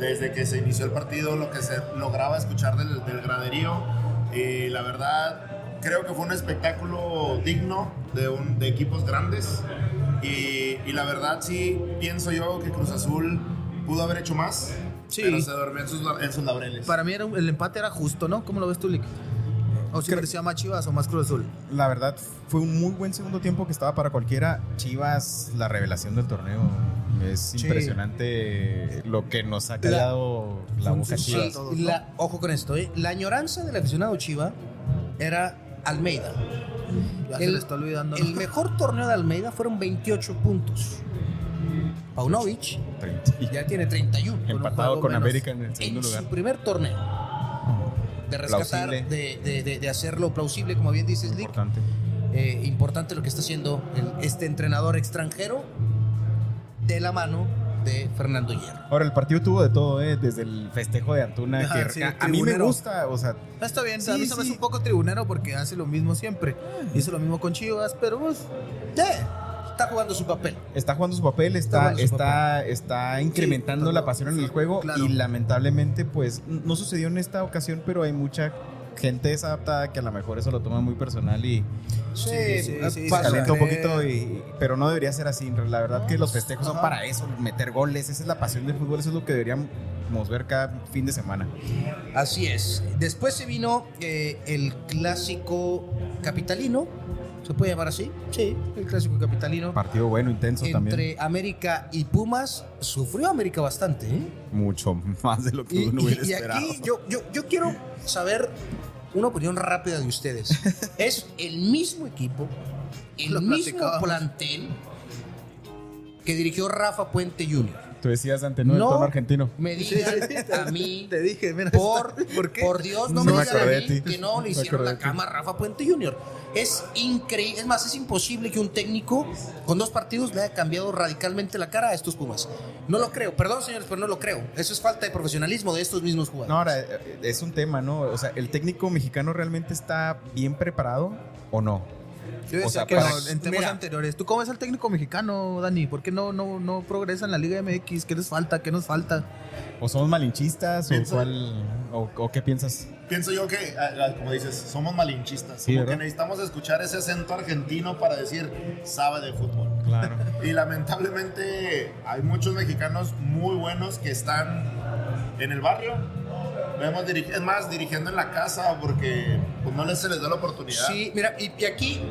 desde que se inició el partido, lo que se lograba escuchar del, del graderío y la verdad creo que fue un espectáculo digno de, un, de equipos grandes y, y la verdad sí pienso yo que Cruz Azul pudo haber hecho más, Sí. pero se durmió en sus, en sus laureles. Para mí era el empate era justo, ¿no? ¿Cómo lo ves tú, Lick? ¿O si Creo- parecía más Chivas o más Cruz Azul? La verdad, fue un muy buen segundo tiempo que estaba para cualquiera. Chivas, la revelación del torneo. Es Sí. impresionante lo que nos ha callado la, boca. Chivas. Ojo con esto, ¿eh? La añoranza del aficionado Chiva era Almeida. Ya se El- le está olvidando. El mejor torneo de Almeida fueron 28 puntos. Paunovic ya tiene 31. un Empatado con. América en el segundo En lugar. su primer torneo. De rescatar, de, de- de- hacerlo plausible, como bien dices, Lick. Importante. Eh, importante lo que está haciendo el- este entrenador extranjero de la mano de Fernando Hierro. Ahora, el partido tuvo de todo, ¿eh? Desde el festejo de Antuna, Ajá, que sí, a, a mí me gusta, o sea, Ah, Está bien, Sí, a mí se me hace un poco tribunero porque hace lo mismo siempre. Hizo lo mismo con Chivas, pero pues. Está jugando su papel. está jugando su papel, está, su está, está incrementando Sí, la pasión en el juego claro. y lamentablemente, pues, no sucedió en esta ocasión, pero hay mucha gente desadaptada que a lo mejor eso lo toma muy personal y Sí, sí, sí, se calienta un poquito, y, pero no debería ser así. La verdad que los festejos son para eso, meter goles, esa es la pasión del fútbol, eso es lo que deberíamos ver cada fin de semana. Así es. Después se vino eh, el clásico capitalino. ¿Se puede llamar así? Sí, el clásico capitalino. Partido bueno, intenso también. Entre América y Pumas. Sufrió América bastante, ¿eh? Mucho más de lo que Y, uno y- hubiera y esperado. aquí yo, yo, yo quiero saber una opinión rápida de ustedes. es el mismo equipo, el Lo mismo plantel que dirigió Rafa Puente Jr. Tú decías ante no, el tono argentino. me digan a mí Te dije, mira. por, ¿Por qué? por Dios, no No me digan a mí ti. que no le hicieron la cama a Rafa Puente Jr. Es increíble, es más, es imposible que un técnico con dos partidos le haya cambiado radicalmente la cara a estos Pumas. No lo creo, perdón señores, pero no lo creo. Eso es falta de profesionalismo de estos mismos jugadores. No, ahora eh, es un tema, ¿no? O sea, ¿el técnico mexicano realmente está bien preparado o no? Yo decía O sea, que para- no, en temas Mira. anteriores. ¿Tú cómo ves al técnico mexicano, Dani? ¿Por qué no, no, no progresa en la Liga MX? ¿Qué les falta? ¿Qué nos falta? ¿O somos malinchistas? ¿O, cuál, o, o qué piensas? Pienso yo que, como dices, somos malinchistas. Sí, como ¿verdad? que necesitamos escuchar ese acento argentino para decir, sabe de fútbol. Claro. Y lamentablemente hay muchos mexicanos muy buenos que están en el barrio. Vemos dirig- es más, dirigiendo en la casa porque pues, no les se les da la oportunidad. Sí, mira, y, y aquí,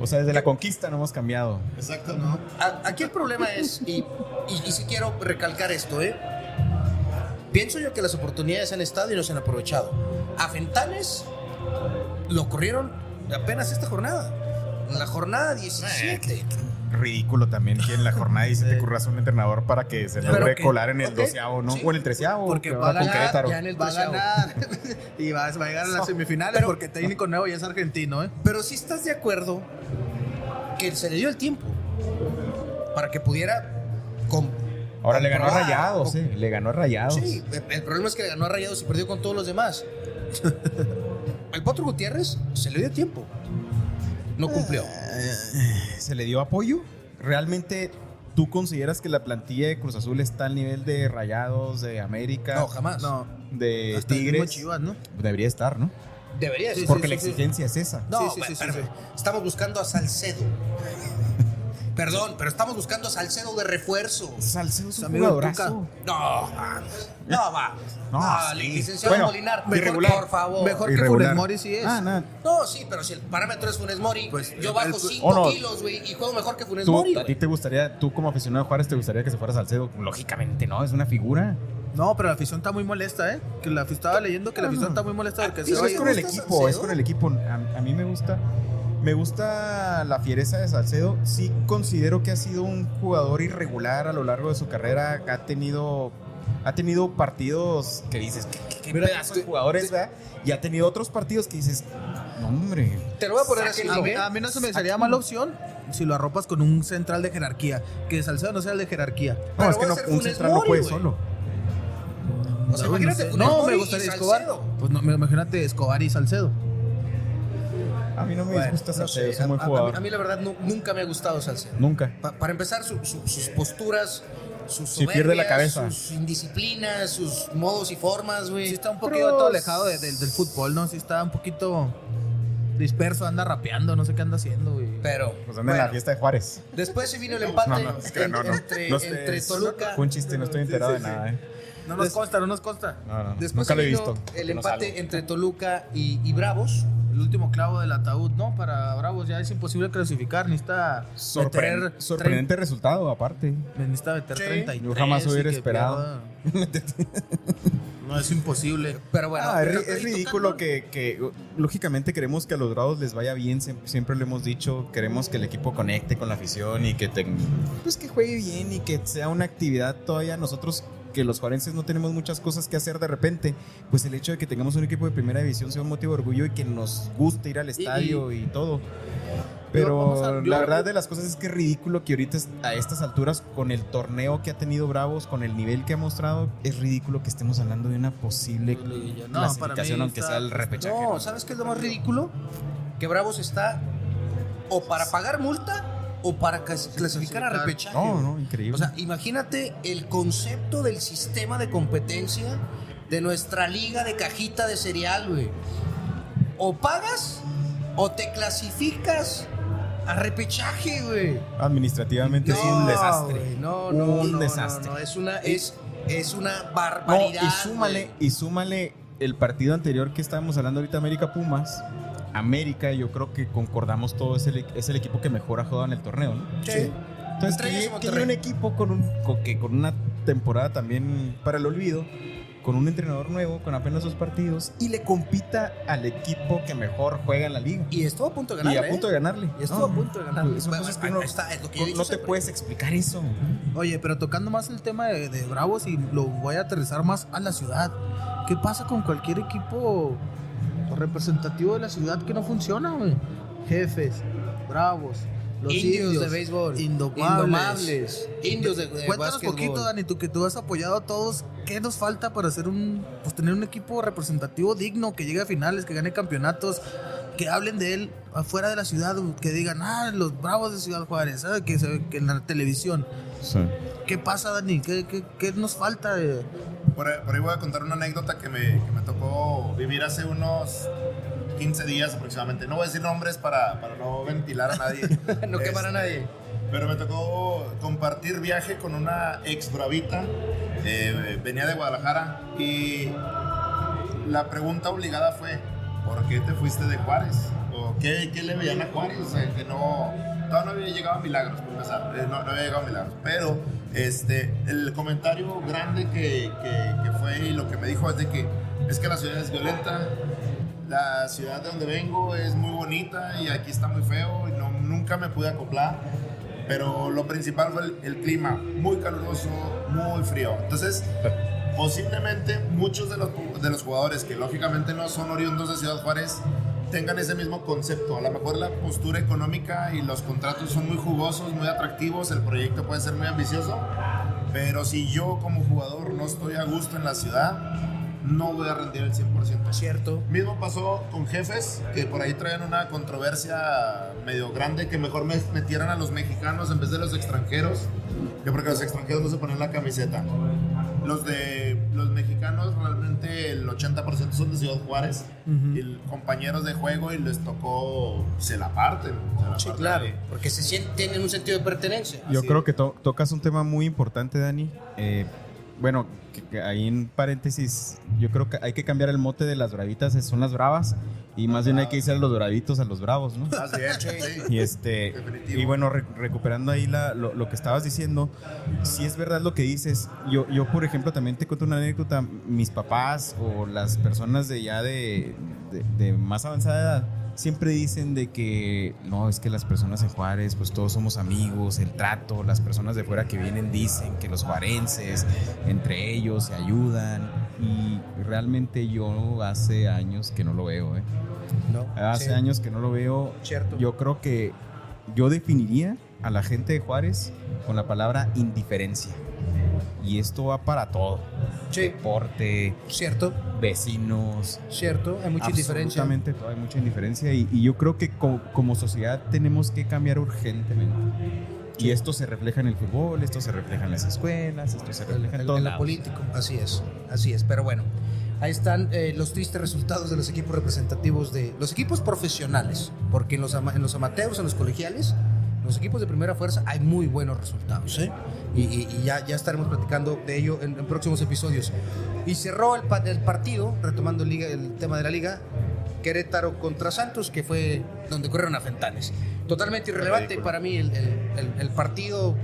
O sea, desde la conquista no hemos cambiado. Exacto, ¿no? a- aquí el problema es, y, y, y sí quiero recalcar esto, ¿eh? Pienso yo que las oportunidades han estado y no se han aprovechado. A Fentanes lo corrieron apenas esta jornada. En la jornada 17. Ridículo también que en la jornada dice te curras un entrenador para que se logre que- colar en el doceavo, ¿no? sí. O en el treceavo. Porque que va a con ganar Querétaro. ya en el Va a ganar. y va, va a llegar a las semifinales Pero- porque técnico nuevo ya es argentino, ¿eh? Pero sí estás de acuerdo que se le dio el tiempo para que pudiera. Ahora le ganó a. Rayados. Le ganó a Rayados. Sí, el- el problema es que le ganó a Rayados y perdió con todos los demás. El Potro Gutiérrez se le dio tiempo. No cumplió. ¿Se le dio apoyo? ¿Realmente tú consideras que la plantilla de Cruz Azul está al nivel de Rayados, de América, No, jamás. No. de Hasta Tigres? Chivas, ¿no? Debería estar, ¿no? Debería Sí. Porque sí, la sí. exigencia es esa. No, Sí, sí, sí, pero- sí, sí. estamos buscando a Salcedo. Perdón, pero estamos buscando a Salcedo de refuerzo. Salcedo es un Amigo de jugadorazo. No, vamos. No, vamos. No, No, sí. licenciado Bueno, Molinar, mejor, irregular. por favor. Mejor que Irregular. Funes Mori sí es. Ah. No, sí, pero si el parámetro es Funes Mori, Pues, yo el- bajo el- 5 o no. kilos, güey, y juego mejor que Funes Tú- Mori, ¿A ti te gustaría, tú como aficionado de Juárez, te gustaría que se fuera Salcedo? Lógicamente, ¿no? Es una figura. No, pero la afición está muy molesta, ¿eh? Que la estaba leyendo que la afición está muy molesta porque se es con el equipo, Salcedo? es con el equipo. A, a mí me gusta. Me gusta la fiereza de Salcedo. Sí considero que ha sido un jugador irregular a lo largo de su carrera. Ha tenido, ha tenido partidos que dices, qué, qué- qué Mira, pedazo de te- jugadores, ¿verdad? Y ha tenido otros partidos que dices, no, hombre. Te lo voy a poner así, A a mí no se me sería mala opción si lo arropas con un central de jerarquía. Que Salcedo no sea el de jerarquía. No, Pero es que no, un central no puede solo. O sea, imagínate No, me gustaría Escobar. Pues no, me- imagínate Escobar y Salcedo. A mí no me Bueno, gusta no Salcedo, sé, es un buen a- a- jugador. A, mí la verdad nu- nunca me ha gustado Salcedo. Nunca. Pa- para empezar, su- su- sus posturas, sus Sí, pierde la soberbias, cabeza. sus indisciplinas, sus modos y formas, güey. Sí está un poquito todo alejado de- del- del fútbol, ¿no? Sí está un poquito disperso, anda rapeando, no sé qué anda haciendo, güey. Pero, Pues anda en la fiesta de Juárez. después se vino el empate No, no, es que en- no, no. entre, No sé, entre es- Toluca. Fue un chiste, no estoy enterado de nada, ¿eh? No nos consta, no nos consta. No, no, Después nunca se lo he vino visto. el empate entre Toluca y, y Bravos. El último clavo del ataúd, ¿no? Para Bravos ya es imposible clasificar, necesita Sorpre- meter sorprendente resultado, aparte. necesita meter Sí. 33. Yo jamás hubiera esperado. no, es imposible. Pero bueno, Ah, es, pero- ridículo que, que, lógicamente queremos que a los Bravos les vaya bien, siem- siempre lo hemos dicho, queremos que el equipo conecte con la afición y que te- pues que juegue bien y que sea una actividad todavía nosotros que los juarenses no tenemos muchas cosas que hacer de repente, pues el hecho de que tengamos un equipo de primera división sea un motivo de orgullo y que nos guste ir al estadio y, todo. Pero a- la verdad de las cosas es que es ridículo que ahorita a estas alturas, con el torneo que ha tenido Bravos, con el nivel que ha mostrado, es ridículo que estemos hablando de una posible No, clasificación, aunque está- sea el repechaje. No, ¿sabes qué es lo más ridículo? Que Bravos está o para pagar multa o para clasificar a repechaje. No, no, increíble. O sea, imagínate el concepto del sistema de competencia de nuestra liga de cajita de cereal, güey. O pagas o te clasificas a repechaje, güey. Administrativamente es un desastre. No, no, Un no, desastre. no, no, es una es es una No, barbaridad. y súmale, y súmale el partido anterior que estábamos hablando ahorita, América Pumas. América, yo creo que concordamos todo, es el, es el equipo que mejor ha jugado en el torneo, ¿no? Sí. Entonces, que, que llegue un equipo con, un, con, que, con una temporada también para el olvido, con un entrenador nuevo, con apenas dos partidos, y le compita al equipo que mejor juega en la liga. Y estuvo a punto de ganar. y a punto de ganarle. Y estuvo No, a punto de ganarle. Son Bueno, cosas que ahí uno- está, es lo que yo he no, te siempre. puedes explicar eso. Oye, pero tocando más el tema de, de Bravos y lo voy a aterrizar más a la ciudad. ¿Qué pasa con cualquier equipo representativo de la ciudad que no funciona, güey? Jefes, Bravos, los indios, indios, de béisbol. Indomables. Indomables. Indios de, de Cuéntanos básquetbol. poquito, Dani, tú que tú has apoyado a todos. ¿Qué nos falta para hacer un, pues tener un equipo representativo digno, que llegue a finales, que gane campeonatos, que hablen de él afuera de la ciudad, que digan, ah, los bravos de Ciudad Juárez, ¿sabes? Que, se- que en la televisión. ¿Qué pasa, Dani? ¿Qué, qué, qué nos falta? Por ahí, por ahí voy a contar una anécdota que me, que me tocó vivir hace unos 15 días aproximadamente. No voy a decir nombres para, para no ventilar a nadie. No quemar a Este, nadie. Pero me tocó compartir viaje con una ex bravita. eh, venía de Guadalajara y la pregunta obligada fue, ¿por qué te fuiste de Juárez? ¿O qué, qué le veían a Juárez? O sea, que no, todavía no había llegado a Milagros, por empezar. Eh, no, no había llegado a Milagros. Pero este, el comentario grande que, que, que fue y lo que me dijo es de que es que la ciudad es violenta, la ciudad de donde vengo es muy bonita y aquí está muy feo y no, nunca me pude acoplar. Pero lo principal fue el, el clima, muy caluroso, muy frío. Entonces, posiblemente muchos de los, de los jugadores que lógicamente no son oriundos de Ciudad Juárez tengan ese mismo concepto. A lo mejor la postura económica y los contratos son muy jugosos, muy atractivos, el proyecto puede ser muy ambicioso, pero si yo como jugador no estoy a gusto en la ciudad, no voy a rendir el 100%. Cierto. Mismo pasó con jefes, que por ahí traían una controversia medio grande, que mejor me metieran a los mexicanos en vez de los extranjeros, que porque los extranjeros no se ponen la camiseta. Los de los mexicanos realmente el 80% son de Ciudad Juárez, y el- compañeros de juego y les tocó, se la parten. se la Sí, parten claro. ahí. Porque se sienten, tienen un sentido de pertenencia. Yo Así creo es. que to- tocas un tema muy importante, Dani. Eh, bueno, que- que ahí en paréntesis, yo creo que hay que cambiar el mote de las bravitas, son las bravas, y más bien hay que decir a los bravitos a los bravos, ¿no? Así es, sí. Y este Definitivo. y bueno, re- recuperando ahí la- lo, lo que estabas diciendo, si es verdad lo que dices. Yo, yo, por ejemplo, también te cuento una anécdota. Mis papás o las personas de ya de, de- de más avanzada edad siempre dicen de que no, es que las personas en Juárez, pues todos somos amigos, el trato, las personas de fuera que vienen dicen que los juarenses entre ellos se ayudan. Y realmente yo hace años que no lo veo, ¿eh? ¿no? Hace Sí. años que no lo veo. Cierto. Yo creo que yo definiría a la gente de Juárez con la palabra indiferencia. Y esto va para todo. Sí. Deporte, Cierto, vecinos. cierto. Hay mucha indiferencia. Absolutamente todo, hay mucha indiferencia. Y, y yo creo que co- como sociedad tenemos que cambiar urgentemente. Y esto se refleja en el fútbol, esto se refleja en las escuelas, esto se refleja en en, todo. en lo político. Así es, así es. Pero bueno, ahí están eh, los tristes resultados de los equipos representativos de los equipos profesionales, porque en los, ama- en los amateurs, en los colegiales, los equipos de primera fuerza hay muy buenos resultados. ¿eh? Y, y- y ya, ya estaremos platicando de ello en, en próximos episodios. Y cerró el, el partido, retomando liga, el tema de la liga, Querétaro contra Santos, que fue donde corrieron a Fentanes. Totalmente irrelevante para mí el, el- el- el partido,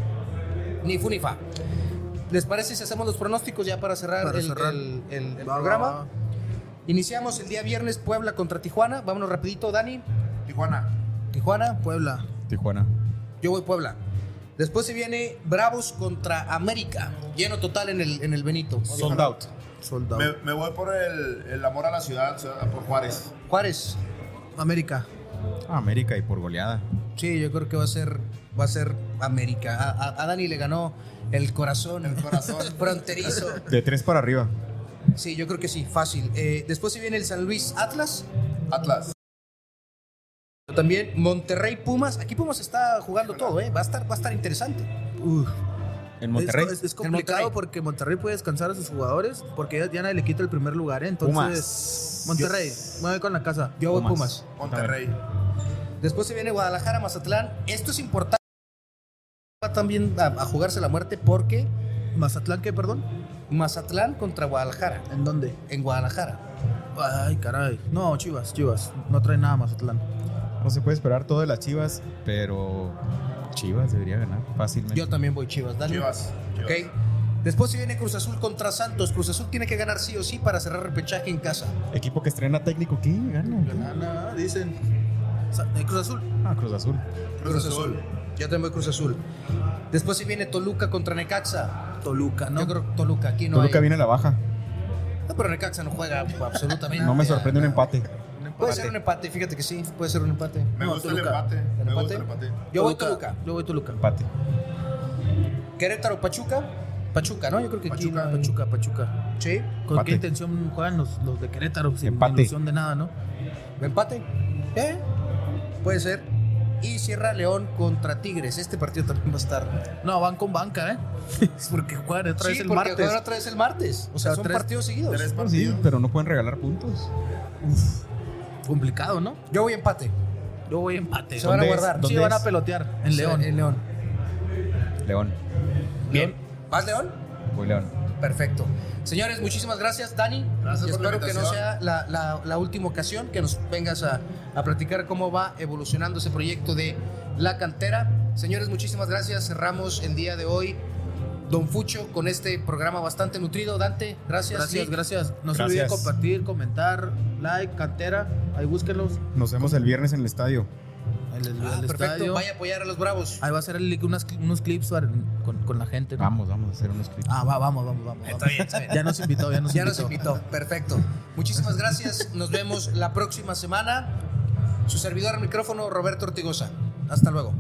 ni fu ni fa. ¿Les parece si hacemos los pronósticos ya para cerrar, Para el, cerrar. el- el- el Va, va, programa? va. Iniciamos el día viernes Puebla contra Tijuana. Vámonos rapidito, Dani. Tijuana. Tijuana, Puebla. Tijuana. yo voy Puebla. Después se viene Bravos contra América. Lleno total en el, en el Benito. Sold out. Soldado. Me, me voy por el, el amor a la ciudad, por Juárez. Juárez. América. Ah, América y por goleada. Sí, yo creo que va a ser, va a ser América. A, a- a Dani le ganó el corazón, el corazón fronterizo. De tres para arriba. Sí, yo creo que sí, fácil. Eh, después se viene el San Luis Atlas. Atlas. También Monterrey Pumas. Aquí Pumas está jugando todo, ¿eh? Va a estar, va a estar interesante. Uf. En Monterrey. Es, complicado Monterrey. porque Monterrey puede descansar a sus jugadores porque ya, ya nadie le quita el primer lugar, ¿eh? Entonces, Pumas. Monterrey, mueve con la casa. Yo voy Pumas. Pumas. Monterrey. Después se viene Guadalajara, Mazatlán. Esto es importante. Va también a, a jugarse la muerte porque Mazatlán, ¿qué, perdón? Mazatlán contra Guadalajara. ¿En dónde? En Guadalajara. Ay, caray. No, Chivas, Chivas. No trae nada Mazatlán. No se puede esperar todo de las Chivas, pero Chivas debería ganar fácilmente. Yo también voy Chivas, Dani. Chivas. Chivas. Ok. Después se viene Cruz Azul contra Santos. Cruz Azul tiene que ganar sí o sí para cerrar repechaje en casa. Equipo que estrena técnico, ¿qué? Gana. Gana, dicen. Eh, Cruz Azul. Ah, Cruz Azul. Cruz, Azul. Yo también voy Cruz Azul. Después se viene Toluca contra Necaxa. Toluca, ¿no? Yo creo que Toluca aquí no Toluca hay- viene a la baja. No, pero Necaxa no juega absolutamente. No me sorprende un empate. Puede ser un empate, fíjate que sí, puede ser un empate. Me No, gusta Toluca. el empate. ¿El Me gusta empate? el empate. Yo voy Toluca. Yo voy Toluca. Empate. Querétaro, Pachuca. Pachuca, ¿no? Yo creo que Pachuca. Pachuca, Pachuca. Sí. ¿Con Empate. qué intención juegan los, los de Querétaro? Sin Empate. ilusión de nada, ¿no? Empate. ¿Eh? Puede ser. Y cierra León contra Tigres. Este partido también va a estar. No, van con banca, ¿eh? Porque juegan otra vez sí, el porque martes. juegan otra vez el martes. O sea, O sea, son tres- partidos seguidos. Tres Sí, partidos. pero no pueden regalar puntos. Complicado, ¿no? Yo voy empate. Yo voy empate. Se van a guardar. Sí, ¿Dónde van a pelotear en León. En León. León. Bien. ¿Vas, León? Voy León. Perfecto. Señores, muchísimas gracias, Dani. Gracias Y por la espero que no sea la, la- la última ocasión que nos vengas a, a platicar cómo va evolucionando ese proyecto de la cantera. Señores, muchísimas gracias. Cerramos el día de hoy. Don Fucho con este programa bastante nutrido. Dante, gracias. Gracias, Sí. gracias. No se olviden compartir, comentar, like, cantera. Ahí búsquenlos. Nos vemos el viernes en el estadio. El, el- Ah, el perfecto. estadio. Vaya a apoyar a los bravos. Ahí va a ser el- unas- unos clips para- con, con la gente. ¿no? Vamos, vamos a hacer unos clips. Ah, va, vamos, vamos, vamos. Está vamos. bien, está bien. Ya nos invitó, ya nos Ya invitó. nos invitó. Perfecto. Muchísimas gracias. Nos vemos la próxima semana. Su servidor al micrófono, Roberto Ortigosa. Hasta luego.